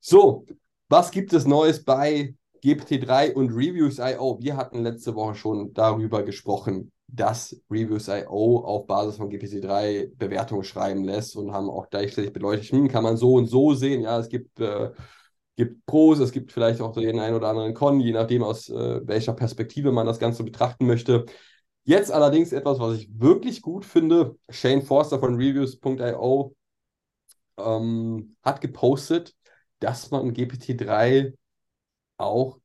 So, was gibt es Neues bei GPT-3 und Reviews.io? Wir hatten letzte Woche schon darüber gesprochen, dass Reviews.io auf Basis von GPT-3 Bewertungen schreiben lässt und haben auch gleichzeitig beleuchtet, hm, kann man so und so sehen. Ja, es gibt, äh, gibt Pros, es gibt vielleicht auch den einen oder anderen Con, je nachdem, aus äh, welcher Perspektive man das Ganze betrachten möchte. Jetzt allerdings etwas, was ich wirklich gut finde. Shane Forster von Reviews.io ähm, hat gepostet, dass man GPT-3 auch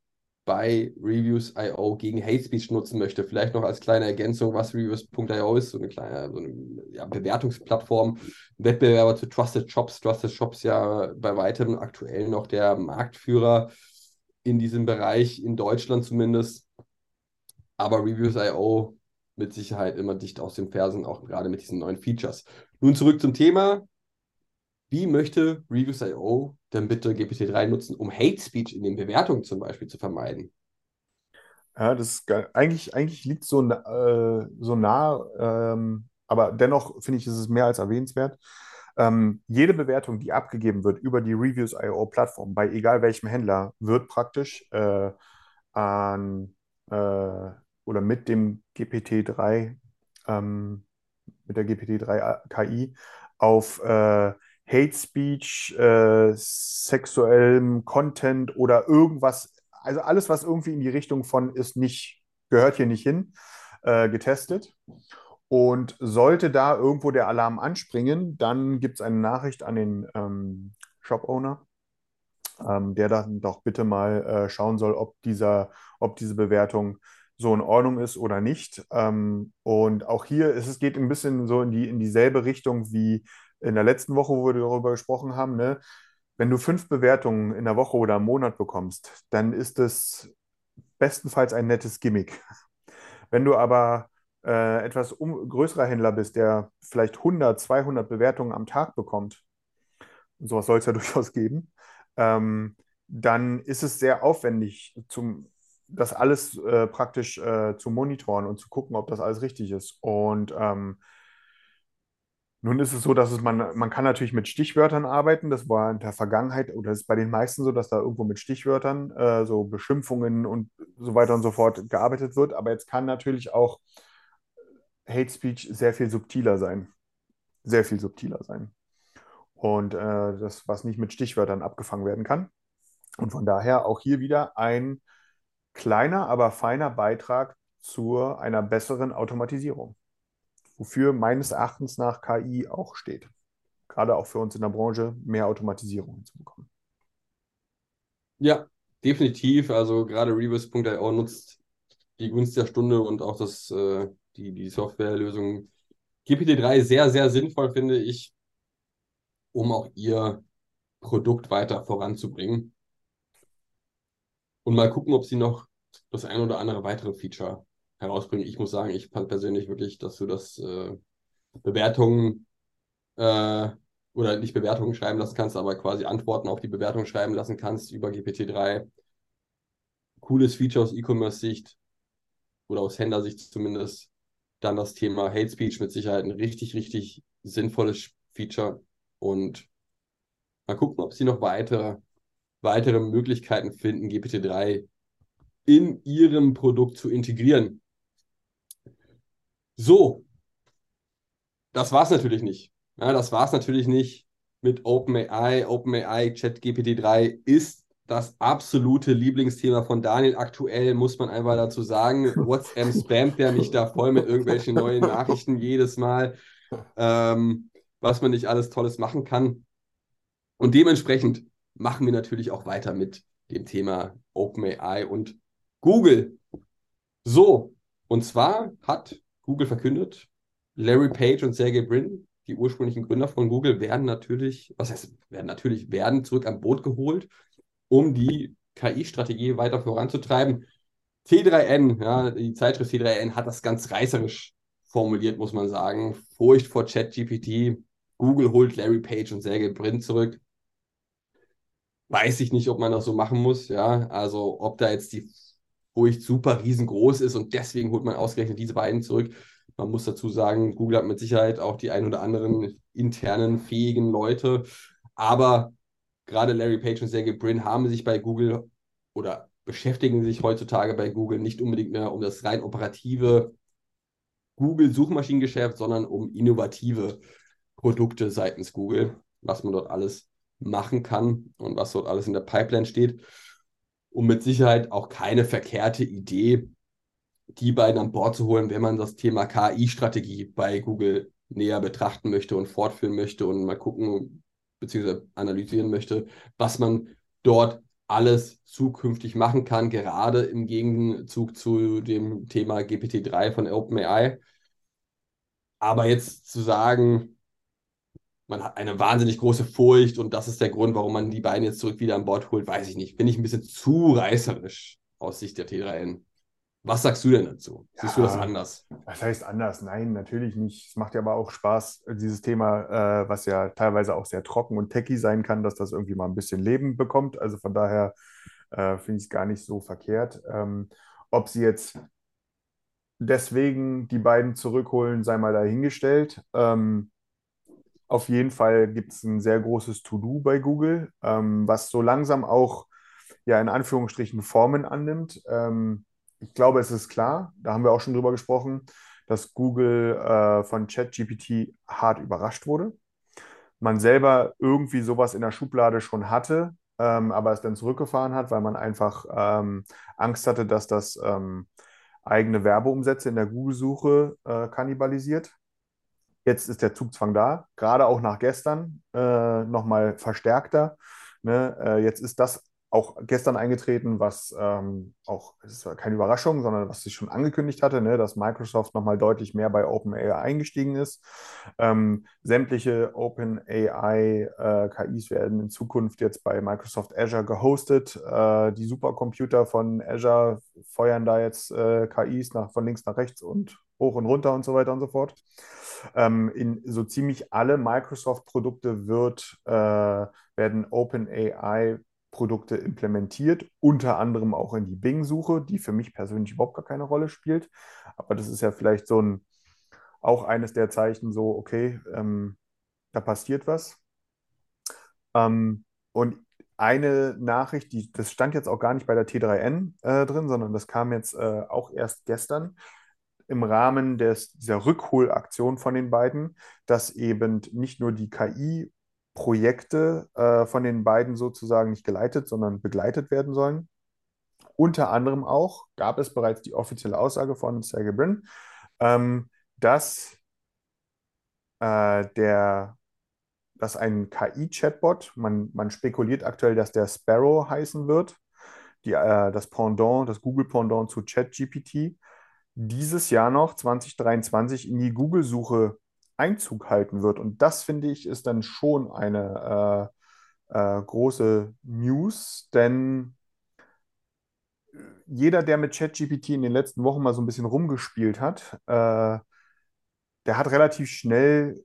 bei Reviews.io gegen Hate Speech nutzen möchte. Vielleicht noch als kleine Ergänzung, was Reviews.io ist, so eine kleine so eine, ja, Bewertungsplattform, Wettbewerber zu Trusted Shops. Trusted Shops ja bei weitem aktuell noch der Marktführer in diesem Bereich, in Deutschland zumindest. Aber Reviews.io mit Sicherheit immer dicht aus den Fersen, auch gerade mit diesen neuen Features. Nun zurück zum Thema. Wie möchte Reviews.io denn bitte GPT-3 nutzen, um Hate Speech in den Bewertungen zum Beispiel zu vermeiden? Ja, das ist ge- eigentlich, eigentlich liegt so, äh, so nah, ähm, aber dennoch finde ich, ist es mehr als erwähnenswert. Ähm, jede Bewertung, die abgegeben wird über die Reviews.io Plattform, bei egal welchem Händler, wird praktisch äh, an äh, oder mit dem GPT-3, ähm, mit der GPT-3 KI auf äh, Hate Speech, äh, sexuellem Content oder irgendwas, also alles, was irgendwie in die Richtung von ist nicht, gehört hier nicht hin, äh, getestet. Und sollte da irgendwo der Alarm anspringen, dann gibt es eine Nachricht an den ähm, Shop-Owner, ähm, der dann doch bitte mal äh, schauen soll, ob dieser, ob diese Bewertung so in Ordnung ist oder nicht. Ähm, und auch hier ist es geht ein bisschen so in die, in dieselbe Richtung wie in der letzten Woche, wo wir darüber gesprochen haben, ne? Wenn du fünf Bewertungen in der Woche oder im Monat bekommst, dann ist es bestenfalls ein nettes Gimmick. Wenn du aber äh, etwas um, größerer Händler bist, der vielleicht 100, 200 Bewertungen am Tag bekommt, und sowas soll es ja durchaus geben, ähm, dann ist es sehr aufwendig, zum, das alles äh, praktisch äh, zu monitoren und zu gucken, ob das alles richtig ist. Und ähm, nun ist es so, dass es man, man kann natürlich mit Stichwörtern arbeiten. Das war in der Vergangenheit oder ist bei den meisten so, dass da irgendwo mit Stichwörtern, äh, so Beschimpfungen und so weiter und so fort gearbeitet wird. Aber jetzt kann natürlich auch Hate Speech sehr viel subtiler sein. Sehr viel subtiler sein. Und äh, das, was nicht mit Stichwörtern abgefangen werden kann. Und von daher auch hier wieder ein kleiner, aber feiner Beitrag zu einer besseren Automatisierung, wofür meines Erachtens nach KI auch steht. Gerade auch für uns in der Branche mehr Automatisierung zu bekommen. Ja, definitiv. Also gerade Reverse.io nutzt die Gunst der Stunde und auch das, äh, die, die Softwarelösung GPT-3 sehr, sehr sinnvoll, finde ich, um auch ihr Produkt weiter voranzubringen. Und mal gucken, ob sie noch das ein oder andere weitere Feature herausbringen. Ich muss sagen, ich fand persönlich wirklich, dass du das äh, Bewertungen äh, oder nicht Bewertungen schreiben lassen kannst, aber quasi Antworten auf die Bewertung schreiben lassen kannst über GPT-3. Cooles Feature aus E-Commerce-Sicht oder aus Händlersicht zumindest. Dann das Thema Hate Speech mit Sicherheit ein richtig, richtig sinnvolles Feature. Und mal gucken, ob sie noch weitere, weitere Möglichkeiten finden, GPT-3 in ihrem Produkt zu integrieren. So, das war es natürlich nicht. Ja, das war es natürlich nicht mit OpenAI. OpenAI ChatGPT-3 ist das absolute Lieblingsthema von Daniel. Aktuell muss man einfach dazu sagen, WhatsApp spammt der mich da voll mit irgendwelchen neuen Nachrichten jedes Mal, ähm, was man nicht alles Tolles machen kann. Und dementsprechend machen wir natürlich auch weiter mit dem Thema OpenAI und Google. So, und zwar hat Google verkündet, Larry Page und Sergey Brin, die ursprünglichen Gründer von Google, werden natürlich, was heißt, werden natürlich, werden zurück am Boot geholt, um die KI-Strategie weiter voranzutreiben. T3N, ja, die Zeitschrift T3N hat das ganz reißerisch formuliert, muss man sagen. Furcht vor ChatGPT. Google holt Larry Page und Sergey Brin zurück. Weiß ich nicht, ob man das so machen muss, ja. Also, ob da jetzt die Furcht super riesengroß ist und deswegen holt man ausgerechnet diese beiden zurück. Man muss dazu sagen, Google hat mit Sicherheit auch die ein oder anderen internen, fähigen Leute. Aber gerade Larry Page und Sergey Brin haben sich bei Google oder beschäftigen sich heutzutage bei Google nicht unbedingt mehr um das rein operative Google-Suchmaschinengeschäft, sondern um innovative Produkte seitens Google, was man dort alles machen kann und was dort alles in der Pipeline steht. Und mit Sicherheit auch keine verkehrte Idee, die beiden an Bord zu holen, wenn man das Thema KI-Strategie bei Google näher betrachten möchte und fortführen möchte und mal gucken bzw. analysieren möchte, was man dort alles zukünftig machen kann, gerade im Gegenzug zu dem Thema GPT-3 von OpenAI. Aber jetzt zu sagen, man hat eine wahnsinnig große Furcht und das ist der Grund, warum man die beiden jetzt zurück wieder an Bord holt, weiß ich nicht. Bin ich ein bisschen zu reißerisch aus Sicht der T3N. Was sagst du denn dazu? Siehst du das Ja. anders? Was heißt anders? Nein, natürlich nicht. Es macht ja aber auch Spaß, dieses Thema, äh, was ja teilweise auch sehr trocken und techy sein kann, dass das irgendwie mal ein bisschen Leben bekommt. Also von daher äh, finde ich es gar nicht so verkehrt. Ähm, ob sie jetzt deswegen die beiden zurückholen, sei mal dahingestellt. Ähm, auf jeden Fall gibt es ein sehr großes To-Do bei Google, ähm, was so langsam auch ja in Anführungsstrichen Formen annimmt. Ähm, ich glaube, es ist klar, da haben wir auch schon drüber gesprochen, dass Google äh, von ChatGPT hart überrascht wurde. Man selber irgendwie sowas in der Schublade schon hatte, ähm, aber es dann zurückgefahren hat, weil man einfach ähm, Angst hatte, dass das ähm, eigene Werbeumsätze in der Google-Suche äh, kannibalisiert. Jetzt ist der Zugzwang da, gerade auch nach gestern äh, nochmal verstärkter. Ne? Äh, jetzt ist das auch gestern eingetreten, was ähm, auch, es ist keine Überraschung, sondern was sich schon angekündigt hatte, ne, dass Microsoft nochmal deutlich mehr bei OpenAI eingestiegen ist. Ähm, sämtliche OpenAI-KIs äh, werden in Zukunft jetzt bei Microsoft Azure gehostet. Äh, die Supercomputer von Azure feuern da jetzt äh, KIs nach, von links nach rechts und hoch und runter und so weiter und so fort. Ähm, in so ziemlich alle Microsoft-Produkte wird, äh, werden OpenAI Produkte implementiert, unter anderem auch in die Bing-Suche, die für mich persönlich überhaupt gar keine Rolle spielt. Aber das ist ja vielleicht so ein, auch eines der Zeichen, so, okay, ähm, da passiert was. Ähm, und eine Nachricht, die, das stand jetzt auch gar nicht bei der T3N äh, drin, sondern das kam jetzt äh, auch erst gestern im Rahmen des, dieser Rückholaktion von den beiden, dass eben nicht nur die KI Projekte äh, von den beiden sozusagen nicht geleitet, sondern begleitet werden sollen. Unter anderem auch gab es bereits die offizielle Aussage von Sergey Brin, ähm, dass äh, der dass ein KI-Chatbot, man, man spekuliert aktuell, dass der Sparrow heißen wird, die, äh, das Pendant, das Google-Pendant zu ChatGPT, dieses Jahr noch 2023 in die Google-Suche Einzug halten wird. Und das, finde ich, ist dann schon eine äh, äh, große News, denn jeder, der mit ChatGPT in den letzten Wochen mal so ein bisschen rumgespielt hat, äh, der hat relativ schnell,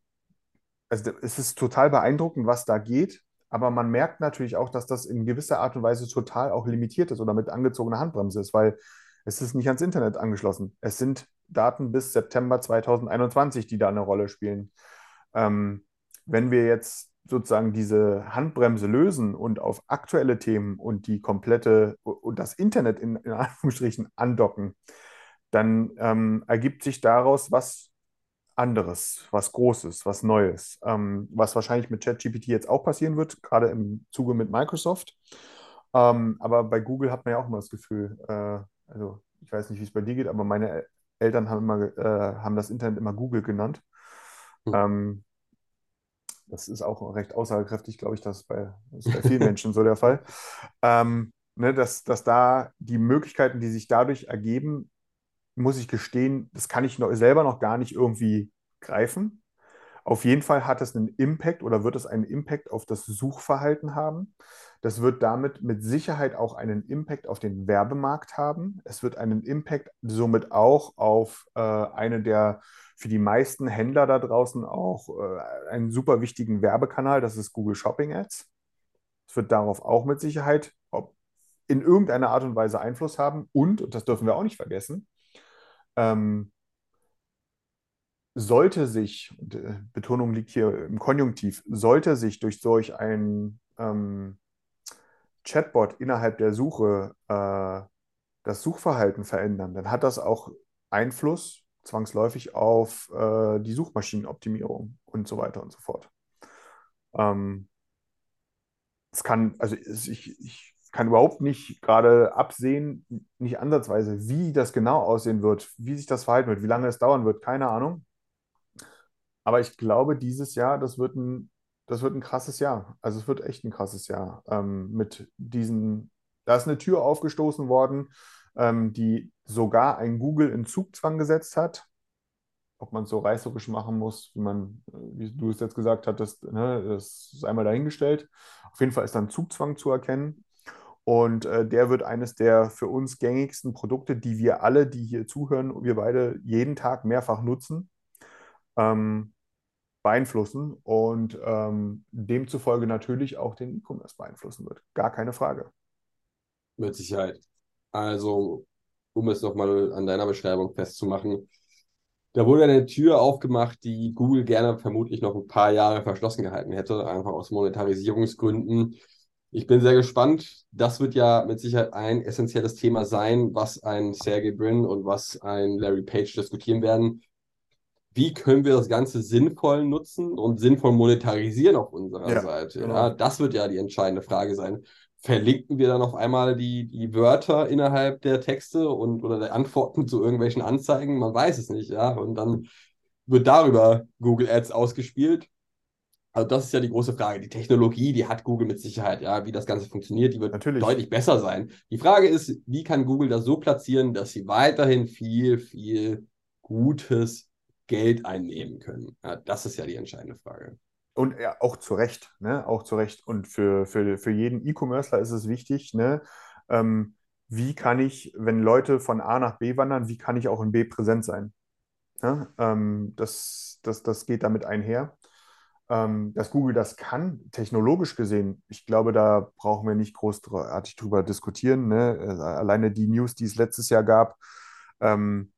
also es ist total beeindruckend, was da geht, aber man merkt natürlich auch, dass das in gewisser Art und Weise total auch limitiert ist oder mit angezogener Handbremse ist, weil es ist nicht ans Internet angeschlossen. Es sind Daten bis September 2021, die da eine Rolle spielen. Ähm, wenn wir jetzt sozusagen diese Handbremse lösen und auf aktuelle Themen und die komplette und das Internet in, in Anführungsstrichen andocken, dann ähm, ergibt sich daraus was anderes, was Großes, was Neues, ähm, was wahrscheinlich mit ChatGPT jetzt auch passieren wird, gerade im Zuge mit Microsoft. Ähm, aber bei Google hat man ja auch immer das Gefühl, äh, also ich weiß nicht, wie es bei dir geht, aber meine Eltern haben, immer, äh, haben das Internet immer Google genannt. Mhm. Ähm, das ist auch recht aussagekräftig, glaube ich, das ist bei, das ist bei vielen Menschen so der Fall. Ähm, ne, dass, dass da die Möglichkeiten, die sich dadurch ergeben, muss ich gestehen, das kann ich noch, selber noch gar nicht irgendwie greifen. Auf jeden Fall hat es einen Impact oder wird es einen Impact auf das Suchverhalten haben. Das wird damit mit Sicherheit auch einen Impact auf den Werbemarkt haben. Es wird einen Impact somit auch auf äh, eine der für die meisten Händler da draußen auch äh, einen super wichtigen Werbekanal, das ist Google Shopping Ads. Es wird darauf auch mit Sicherheit in irgendeiner Art und Weise Einfluss haben. Und, und das dürfen wir auch nicht vergessen, ähm, sollte sich, äh, Betonung liegt hier im Konjunktiv, sollte sich durch solch ein ähm, Chatbot innerhalb der Suche äh, das Suchverhalten verändern, dann hat das auch Einfluss zwangsläufig auf äh, die Suchmaschinenoptimierung und so weiter und so fort. Ähm, es kann, also ich, ich kann überhaupt nicht gerade absehen, nicht ansatzweise, wie das genau aussehen wird, wie sich das verhalten wird, wie lange es dauern wird, keine Ahnung. Aber ich glaube, dieses Jahr, das wird ein das wird ein krasses Jahr. Also es wird echt ein krasses Jahr ähm, mit diesen. Da ist eine Tür aufgestoßen worden, ähm, die sogar ein Google in Zugzwang gesetzt hat. Ob man es so reißerisch machen muss, wie man, wie du es jetzt gesagt hattest, ne, das ist einmal dahingestellt. Auf jeden Fall ist dann Zugzwang zu erkennen. Und äh, der wird eines der für uns gängigsten Produkte, die wir alle, die hier zuhören, wir beide jeden Tag mehrfach nutzen. Ähm, beeinflussen und ähm, demzufolge natürlich auch den E-Commerce beeinflussen wird. Gar keine Frage. Mit Sicherheit. Also um es nochmal an deiner Beschreibung festzumachen, da wurde eine Tür aufgemacht, die Google gerne vermutlich noch ein paar Jahre verschlossen gehalten hätte, einfach aus Monetarisierungsgründen. Ich bin sehr gespannt. Das wird ja mit Sicherheit ein essentielles Thema sein, was ein Sergey Brin und was ein Larry Page diskutieren werden. Wie können wir das Ganze sinnvoll nutzen und sinnvoll monetarisieren auf unserer Ja, Seite? genau. Ja, das wird ja die entscheidende Frage sein. Verlinken wir dann auf einmal die, die Wörter innerhalb der Texte und oder der Antworten zu irgendwelchen Anzeigen? Man weiß es nicht, ja. Und dann wird darüber Google Ads ausgespielt. Also das ist ja die große Frage. Die Technologie, die hat Google mit Sicherheit, ja, wie das Ganze funktioniert, die wird Natürlich. deutlich besser sein. Die Frage ist, wie kann Google das so platzieren, dass sie weiterhin viel, viel gutes Geld einnehmen können? Ja, das ist ja die entscheidende Frage. Und ja, auch zu Recht, ne? Auch zu Recht. Und für, für, für jeden E-Commercer ist es wichtig, ne? Ähm, wie kann ich, wenn Leute von A nach B wandern, wie kann ich auch in B präsent sein? Ne? Ähm, das, das, das geht damit einher. Ähm, dass Google das kann, technologisch gesehen, ich glaube, da brauchen wir nicht großartig drüber diskutieren. Ne? Äh, Alleine die News, die es letztes Jahr gab, ähm,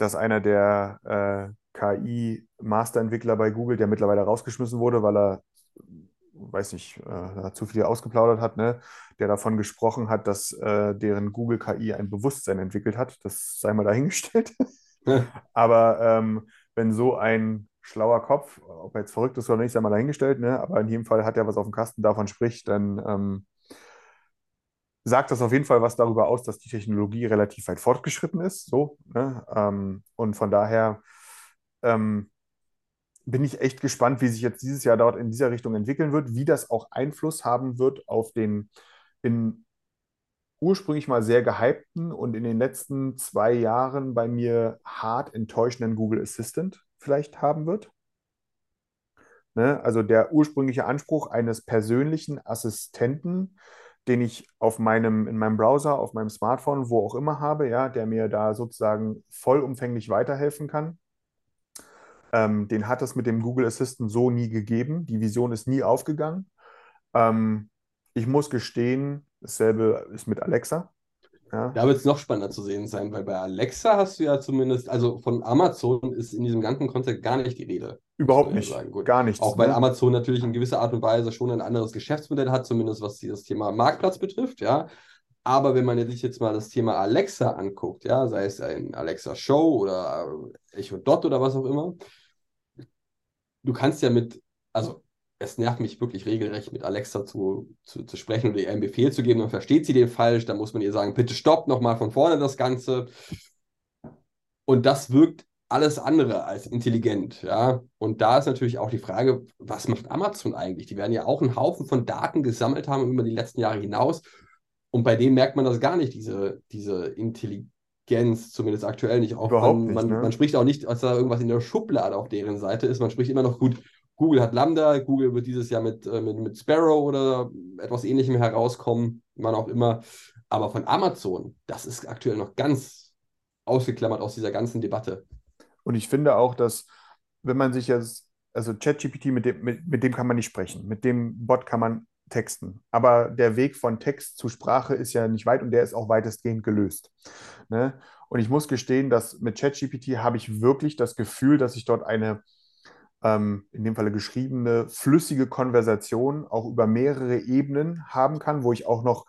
dass einer der äh, KI-Masterentwickler bei Google, der mittlerweile rausgeschmissen wurde, weil er, weiß nicht, äh, zu viel ausgeplaudert hat, ne? der davon gesprochen hat, dass äh, deren Google KI ein Bewusstsein entwickelt hat. Das sei mal dahingestellt. Aber ähm, wenn so ein schlauer Kopf, ob er jetzt verrückt ist oder nicht, sei mal dahingestellt, ne? aber in jedem Fall hat er was auf dem Kasten, davon spricht, dann ähm, sagt das auf jeden Fall was darüber aus, dass die Technologie relativ weit fortgeschritten ist. So, ne? ähm, und von daher ähm, bin ich echt gespannt, wie sich jetzt dieses Jahr dort in dieser Richtung entwickeln wird, wie das auch Einfluss haben wird auf den in ursprünglich mal sehr gehypten und in den letzten zwei Jahren bei mir hart enttäuschenden Google Assistant vielleicht haben wird. Ne? Also der ursprüngliche Anspruch eines persönlichen Assistenten, den ich auf meinem, in meinem Browser, auf meinem Smartphone, wo auch immer habe, ja, der mir da sozusagen vollumfänglich weiterhelfen kann. Ähm, den hat es mit dem Google Assistant so nie gegeben. Die Vision ist nie aufgegangen. Ähm, ich muss gestehen, dasselbe ist mit Alexa. Ja. Da wird es noch spannender zu sehen sein, weil bei Alexa hast du ja zumindest, also von Amazon ist in diesem ganzen Konzept gar nicht die Rede. Überhaupt nicht. Gar nichts. Auch weil ne? Amazon natürlich in gewisser Art und Weise schon ein anderes Geschäftsmodell hat, zumindest was dieses Thema Marktplatz betrifft, ja. Aber wenn man sich jetzt mal das Thema Alexa anguckt, ja, sei es ein Alexa Show oder Echo Dot oder was auch immer, du kannst ja mit, also es nervt mich wirklich regelrecht, mit Alexa zu, zu, zu sprechen oder ihr einen Befehl zu geben, dann versteht sie den falsch, dann muss man ihr sagen, bitte stopp, nochmal von vorne das Ganze. Und das wirkt alles andere als intelligent, ja. Und da ist natürlich auch die Frage, was macht Amazon eigentlich? Die werden ja auch einen Haufen von Daten gesammelt haben über die letzten Jahre hinaus. Und bei dem merkt man das gar nicht, diese, diese Intelligenz, zumindest aktuell nicht. Auch Überhaupt man, nicht, man, ne? man spricht auch nicht, als da irgendwas in der Schublade auf deren Seite ist. Man spricht immer noch gut, Google hat Lambda, Google wird dieses Jahr mit, äh, mit, mit Sparrow oder etwas ähnlichem herauskommen, wann auch immer. Aber von Amazon, das ist aktuell noch ganz ausgeklammert aus dieser ganzen Debatte. Und ich finde auch, dass wenn man sich jetzt, also ChatGPT, mit dem, mit, mit dem kann man nicht sprechen, mit dem Bot kann man texten. Aber der Weg von Text zu Sprache ist ja nicht weit und der ist auch weitestgehend gelöst. Ne? Und ich muss gestehen, dass mit ChatGPT habe ich wirklich das Gefühl, dass ich dort eine, ähm, in dem Falle geschriebene, flüssige Konversation auch über mehrere Ebenen haben kann, wo ich auch noch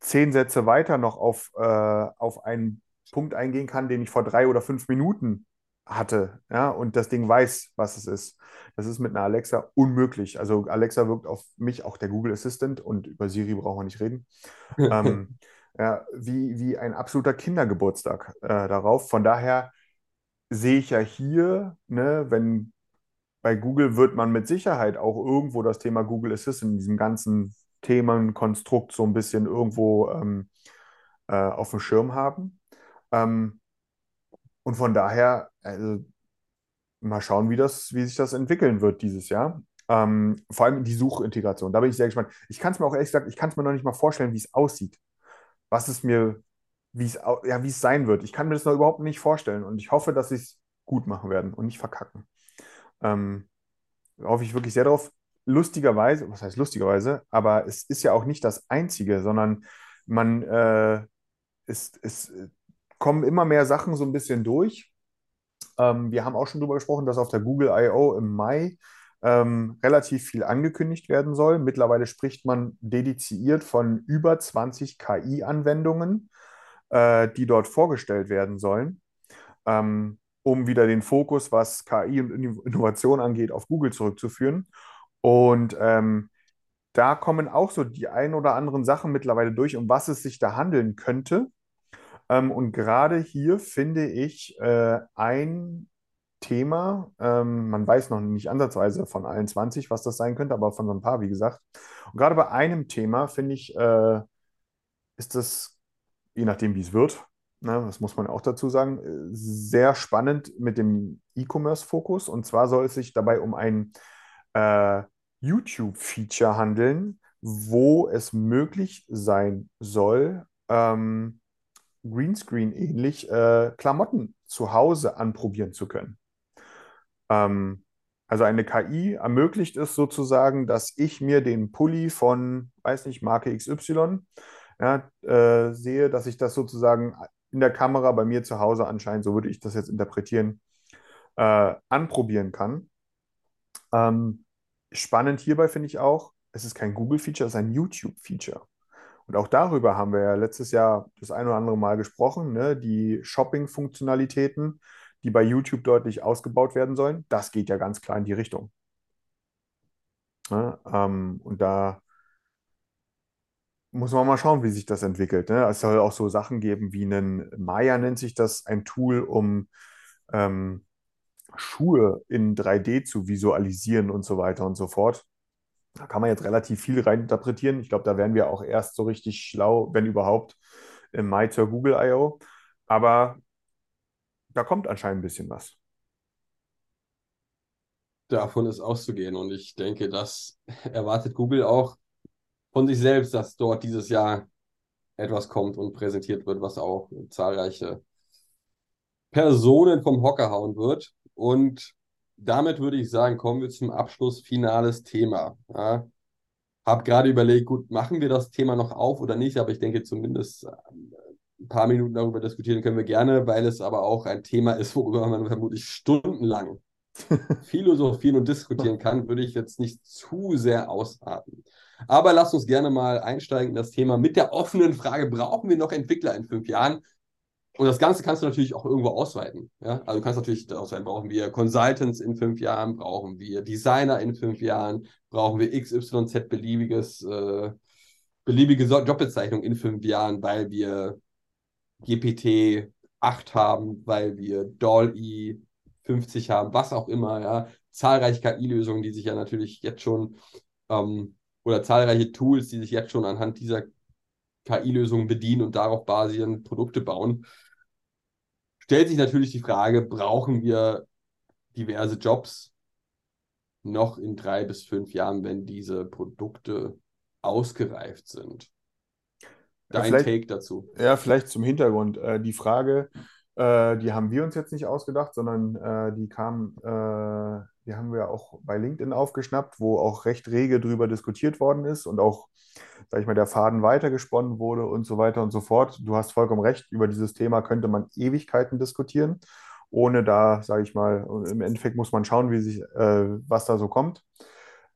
zehn Sätze weiter noch auf, äh, auf einen Punkt eingehen kann, den ich vor drei oder fünf Minuten hatte, ja, und das Ding weiß, was es ist. Das ist mit einer Alexa unmöglich. Also Alexa wirkt auf mich auch der Google Assistant und über Siri brauchen wir nicht reden. ähm, ja, wie, wie ein absoluter Kindergeburtstag äh, darauf. Von daher sehe ich ja hier, ne, wenn bei Google wird man mit Sicherheit auch irgendwo das Thema Google Assistant in diesem ganzen Themenkonstrukt so ein bisschen irgendwo ähm, äh, auf dem Schirm haben. Ähm, und von daher, also, mal schauen, wie das, wie sich das entwickeln wird dieses Jahr. Ähm, vor allem die Suchintegration. Da bin ich sehr gespannt. Ich kann es mir auch ehrlich gesagt, ich kann es mir noch nicht mal vorstellen, wie es aussieht. Was es mir, wie es, ja, wie es sein wird. Ich kann mir das noch überhaupt nicht vorstellen. Und ich hoffe, dass sie es gut machen werden und nicht verkacken. Ähm, hoffe ich wirklich sehr drauf. Lustigerweise, was heißt lustigerweise, aber es ist ja auch nicht das Einzige, sondern man, äh, es, es kommen immer mehr Sachen so ein bisschen durch. Ähm, wir haben auch schon darüber gesprochen, dass auf der Google I.O. im Mai ähm, relativ viel angekündigt werden soll. Mittlerweile spricht man dediziert von über 20 KI-Anwendungen, äh, die dort vorgestellt werden sollen, ähm, um wieder den Fokus, was KI und Innovation angeht, auf Google zurückzuführen. Und ähm, da kommen auch so die ein oder anderen Sachen mittlerweile durch, um was es sich da handeln könnte. Ähm, und gerade hier finde ich äh, ein Thema, ähm, man weiß noch nicht ansatzweise von allen 20, was das sein könnte, aber von so ein paar, wie gesagt. Und gerade bei einem Thema finde ich, äh, ist das, je nachdem, wie es wird, ne, das muss man auch dazu sagen, äh, sehr spannend mit dem E-Commerce-Fokus. Und zwar soll es sich dabei um ein äh, YouTube-Feature handeln, wo es möglich sein soll, ähm, Greenscreen ähnlich äh, Klamotten zu Hause anprobieren zu können. Ähm, also eine KI ermöglicht es sozusagen, dass ich mir den Pulli von, weiß nicht, Marke XY ja, äh, sehe, dass ich das sozusagen in der Kamera bei mir zu Hause anscheinend, so würde ich das jetzt interpretieren, äh, anprobieren kann. Ähm, spannend hierbei finde ich auch, es ist kein Google-Feature, es ist ein YouTube-Feature. Und auch darüber haben wir ja letztes Jahr das ein oder andere Mal gesprochen, ne? die Shopping-Funktionalitäten, die bei YouTube deutlich ausgebaut werden sollen, das geht ja ganz klar in die Richtung. Ne? Ähm, und da muss man mal schauen, wie sich das entwickelt. Ne? Es soll auch so Sachen geben wie einen Maya nennt sich das, ein Tool, um ähm, Schuhe in 3D zu visualisieren und so weiter und so fort. Da kann man jetzt relativ viel reininterpretieren. Ich glaube, da werden wir auch erst so richtig schlau, wenn überhaupt, im Mai zur Google I.O. Aber da kommt anscheinend ein bisschen was. Davon ist auszugehen. Und ich denke, das erwartet Google auch von sich selbst, dass dort dieses Jahr etwas kommt und präsentiert wird, was auch zahlreiche Personen vom Hocker hauen wird. Und damit würde ich sagen, kommen wir zum Abschluss finales Thema. Ja. Hab gerade überlegt, gut, machen wir das Thema noch auf oder nicht, aber ich denke zumindest ein paar Minuten darüber diskutieren können wir gerne, weil es aber auch ein Thema ist, worüber man vermutlich stundenlang philosophieren und diskutieren kann, würde ich jetzt nicht zu sehr ausarten. Aber lasst uns gerne mal einsteigen in das Thema mit der offenen Frage, brauchen wir noch Entwickler in fünf Jahren? Und das Ganze kannst du natürlich auch irgendwo ausweiten. Ja? Also du kannst natürlich ausweiten, brauchen wir Consultants in fünf Jahren, brauchen wir Designer in fünf Jahren, brauchen wir XYZ beliebiges, äh, beliebige Jobbezeichnung in fünf Jahren, weil wir GPT 8 haben, weil wir DALL-E 50 haben, was auch immer, ja. Zahlreiche KI-Lösungen, die sich ja natürlich jetzt schon, ähm, oder zahlreiche Tools, die sich jetzt schon anhand dieser KI-Lösungen bedienen und darauf basierend Produkte bauen. Stellt sich natürlich die Frage, brauchen wir diverse Jobs noch in drei bis fünf Jahren, wenn diese Produkte ausgereift sind? Dein ja, Take dazu. Ja, vielleicht zum Hintergrund. Äh, die Frage, äh, die haben wir uns jetzt nicht ausgedacht, sondern äh, die kam, äh, die haben wir auch bei LinkedIn aufgeschnappt, wo auch recht rege drüber diskutiert worden ist und auch, sag ich mal, der Faden weitergesponnen wurde und so weiter und so fort. Du hast vollkommen recht, über dieses Thema könnte man Ewigkeiten diskutieren, ohne da, sage ich mal, im Endeffekt muss man schauen, wie sich, äh, was da so kommt.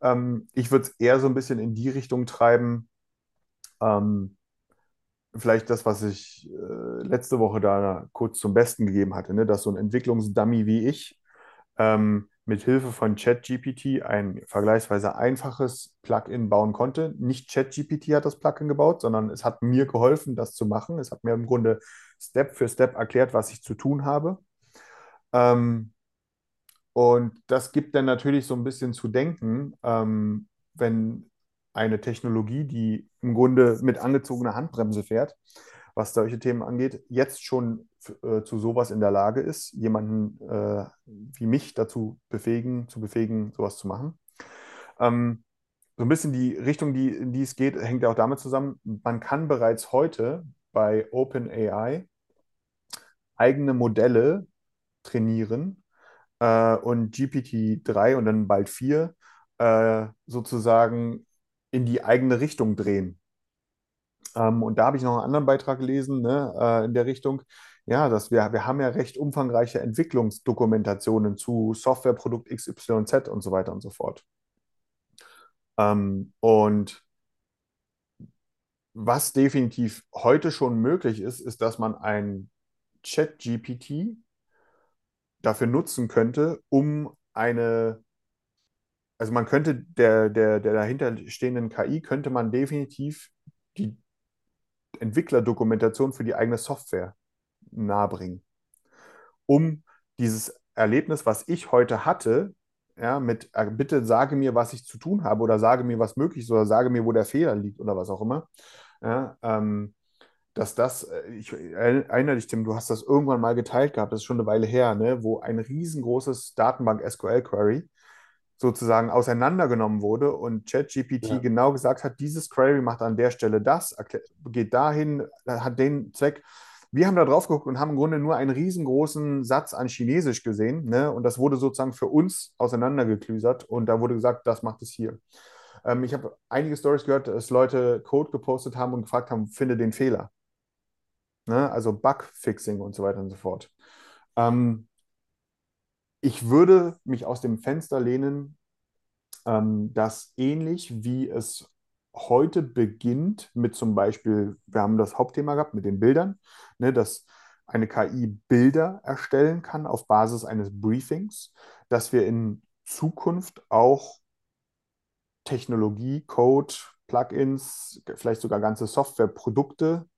Ähm, ich würde es eher so ein bisschen in die Richtung treiben, ähm, vielleicht das, was ich äh, letzte Woche da kurz zum Besten gegeben hatte, ne? dass so ein Entwicklungsdummy wie ich ähm, mit Hilfe von ChatGPT ein vergleichsweise einfaches Plugin bauen konnte. Nicht ChatGPT hat das Plugin gebaut, sondern es hat mir geholfen, das zu machen. Es hat mir im Grunde Step für Step erklärt, was ich zu tun habe. Ähm, und das gibt dann natürlich so ein bisschen zu denken, ähm, wenn eine Technologie, die im Grunde mit angezogener Handbremse fährt, was solche Themen angeht, jetzt schon äh, zu sowas in der Lage ist, jemanden äh, wie mich dazu befähigen, zu befähigen, sowas zu machen. Ähm, so ein bisschen die Richtung, die, in die es geht, hängt ja auch damit zusammen, man kann bereits heute bei OpenAI eigene Modelle trainieren äh, und GPT-3 und dann bald 4 äh, sozusagen in die eigene Richtung drehen. Ähm, und da habe ich noch einen anderen Beitrag gelesen, ne, äh, in der Richtung. Ja, dass wir, wir haben ja recht umfangreiche Entwicklungsdokumentationen zu Softwareprodukt XYZ und so weiter und so fort. Ähm, und was definitiv heute schon möglich ist, ist, dass man ein Chat-GPT dafür nutzen könnte, um eine, also man könnte der, der, der dahinterstehenden KI könnte man definitiv die Entwicklerdokumentation für die eigene Software nahebringen, um dieses Erlebnis, was ich heute hatte, ja, mit äh, bitte sage mir, was ich zu tun habe oder sage mir, was möglich ist oder sage mir, wo der Fehler liegt oder was auch immer, ja, ähm, dass das, äh, ich erinnere dich, Tim, du hast das irgendwann mal geteilt gehabt, das ist schon eine Weile her, ne, wo ein riesengroßes Datenbank-SQL-Query sozusagen auseinandergenommen wurde und ChatGPT Ja. genau gesagt hat, dieses Query macht an der Stelle das, geht dahin, hat den Zweck. Wir haben da drauf geguckt und haben im Grunde nur einen riesengroßen Satz an Chinesisch gesehen, ne? Und das wurde sozusagen für uns auseinandergeklüsert und da wurde gesagt, das macht es hier. Ähm, ich habe einige Stories gehört, dass Leute Code gepostet haben und gefragt haben, finde den Fehler. Ne? Also Bugfixing und so weiter und so fort. Ähm, ich würde mich aus dem Fenster lehnen, ähm, dass ähnlich wie es heute beginnt mit zum Beispiel, wir haben das Hauptthema gehabt mit den Bildern, ne, dass eine KI Bilder erstellen kann auf Basis eines Briefings, dass wir in Zukunft auch Technologie, Code, Plugins, vielleicht sogar ganze Softwareprodukte,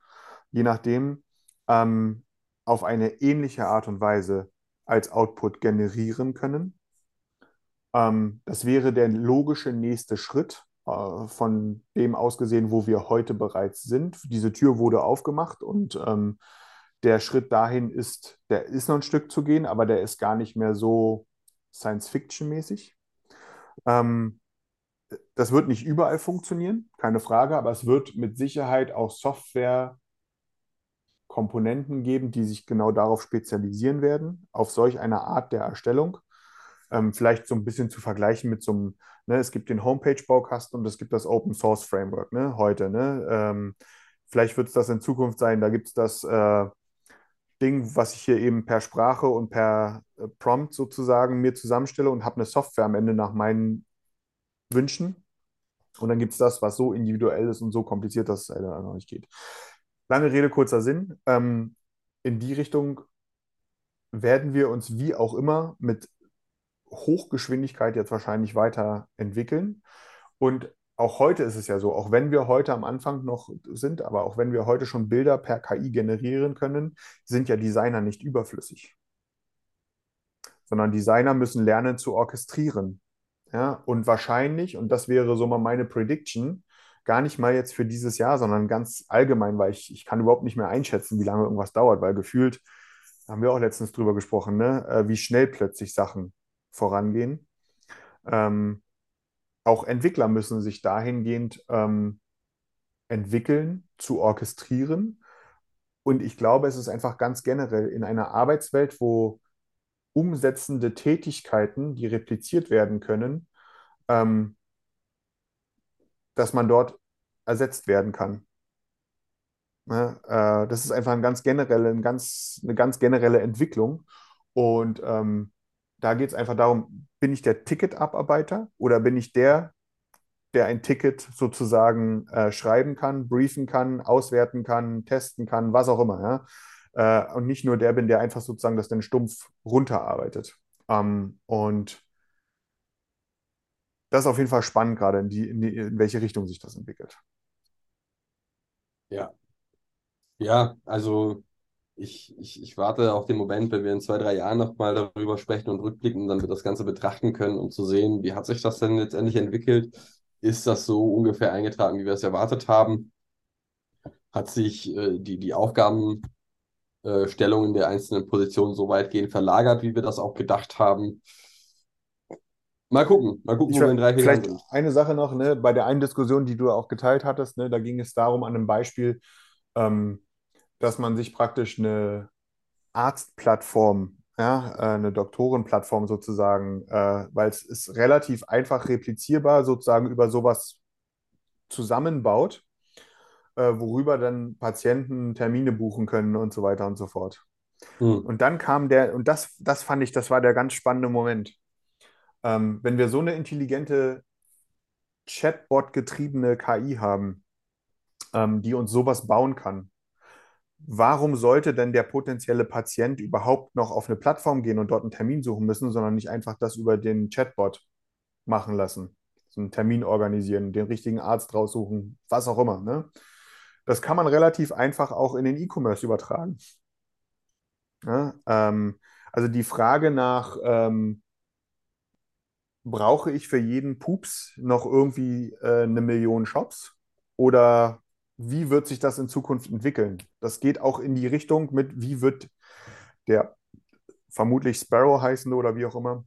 je nachdem, ähm, auf eine ähnliche Art und Weise als Output generieren können. Ähm, das wäre der logische nächste Schritt äh, von dem ausgesehen, wo wir heute bereits sind. Diese Tür wurde aufgemacht und ähm, der Schritt dahin ist, der ist noch ein Stück zu gehen, aber der ist gar nicht mehr so Science-Fiction-mäßig. Ähm, das wird nicht überall funktionieren, keine Frage, aber es wird mit Sicherheit auch Software-Komponenten geben, die sich genau darauf spezialisieren werden, auf solch eine Art der Erstellung. Ähm, vielleicht so ein bisschen zu vergleichen mit so einem, ne, es gibt den Homepage-Baukasten und es gibt das Open Source Framework, ne, heute, ne. Ähm, vielleicht wird es das in Zukunft sein, da gibt es das äh, Ding, was ich hier eben per Sprache und per äh, Prompt sozusagen mir zusammenstelle und habe eine Software am Ende nach meinen Wünschen. Und dann gibt es das, was so individuell ist und so kompliziert, dass es leider noch nicht geht. Lange Rede, kurzer Sinn. Ähm, in die Richtung werden wir uns wie auch immer mit Hochgeschwindigkeit jetzt wahrscheinlich weiterentwickeln. Und auch heute ist es ja so, auch wenn wir heute am Anfang noch sind, aber auch wenn wir heute schon Bilder per KI generieren können, sind ja Designer nicht überflüssig. Sondern Designer müssen lernen zu orchestrieren. Ja, und wahrscheinlich, und das wäre so mal meine Prediction, gar nicht mal jetzt für dieses Jahr, sondern ganz allgemein, weil ich, ich kann überhaupt nicht mehr einschätzen, wie lange irgendwas dauert, weil gefühlt, haben wir auch letztens drüber gesprochen, ne, äh, wie schnell plötzlich Sachen vorangehen. Ähm, auch Entwickler müssen sich dahingehend ähm, entwickeln, zu orchestrieren. Und ich glaube, es ist einfach ganz generell in einer Arbeitswelt, wo umsetzende Tätigkeiten, die repliziert werden können, ähm, dass man dort ersetzt werden kann. Ne? Äh, das ist einfach ein ganz generelle, ein ganz, eine ganz generelle Entwicklung. Und ähm, da geht es einfach darum, bin ich der Ticketabarbeiter oder bin ich der, der ein Ticket sozusagen äh, schreiben kann, briefen kann, auswerten kann, testen kann, was auch immer. Ja? Äh, und nicht nur der bin, der einfach sozusagen das dann stumpf runterarbeitet. Ähm, und das ist auf jeden Fall spannend, gerade in, die, in, die, in welche Richtung sich das entwickelt. Ja. Ja, also ich, ich, ich warte auf den Moment, wenn wir in zwei, drei Jahren nochmal darüber sprechen und rückblicken, dann wir das Ganze betrachten können, um zu sehen, wie hat sich das denn letztendlich entwickelt? Ist das so ungefähr eingetragen, wie wir es erwartet haben? Hat sich äh, die, die Aufgabenstellungen der einzelnen Positionen so weitgehend verlagert, wie wir das auch gedacht haben? Mal gucken, mal gucken, Ich, wo wir in drei, vier Jahren vielleicht sind. eine Sache noch, ne, bei der einen Diskussion, die du auch geteilt hattest, ne, da ging es darum, an einem Beispiel, ähm, dass man sich praktisch eine Arztplattform, ja, äh, eine Doktorenplattform sozusagen, äh, weil es ist relativ einfach replizierbar, sozusagen über sowas zusammenbaut. äh, worüber dann Patienten Termine buchen können und so weiter und so fort. Hm. Und dann kam der, und das, das fand ich, das war der ganz spannende Moment. Ähm, wenn wir so eine intelligente Chatbot-getriebene KI haben, ähm, die uns sowas bauen kann, warum sollte denn der potenzielle Patient überhaupt noch auf eine Plattform gehen und dort einen Termin suchen müssen, sondern nicht einfach das über den Chatbot machen lassen? So einen Termin organisieren, den richtigen Arzt raussuchen, was auch immer. Ne? Das kann man relativ einfach auch in den E-Commerce übertragen. Ja, ähm, also die Frage nach, ähm, brauche ich für jeden Pups noch irgendwie äh, eine Million Shops? Oder wie wird sich das in Zukunft entwickeln? Das geht auch in die Richtung mit, wie wird der vermutlich Sparrow heißende oder wie auch immer,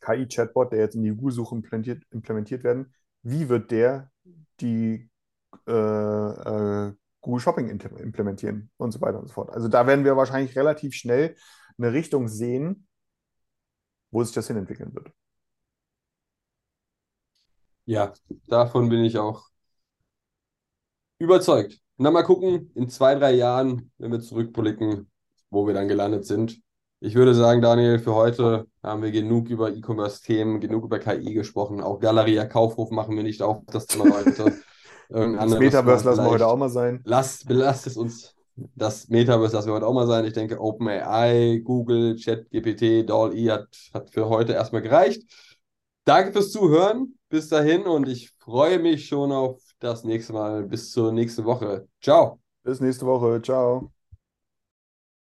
KI-Chatbot, der jetzt in die Google-Suche implementiert, implementiert werden, wie wird der die äh, äh, Google Shopping implementieren und so weiter und so fort. Also da werden wir wahrscheinlich relativ schnell eine Richtung sehen, wo sich das hinentwickeln wird. Ja, davon bin ich auch überzeugt. Und dann mal gucken, in zwei, drei Jahren, wenn wir zurückblicken, wo wir dann gelandet sind. Ich würde sagen, Daniel, für heute haben wir genug über E-Commerce-Themen, genug über KI gesprochen. Auch Galeria Kaufhof machen wir nicht auf, das Thema heute. das Metaverse lassen wir heute auch mal sein. Lass, belasst es uns. Das Metaverse lassen wir heute auch mal sein. Ich denke, OpenAI, Google, ChatGPT, DALL-E hat, hat für heute erstmal gereicht. Danke fürs Zuhören. Bis dahin und ich freue mich schon auf das nächste Mal. Bis zur nächsten Woche. Ciao. Bis nächste Woche. Ciao.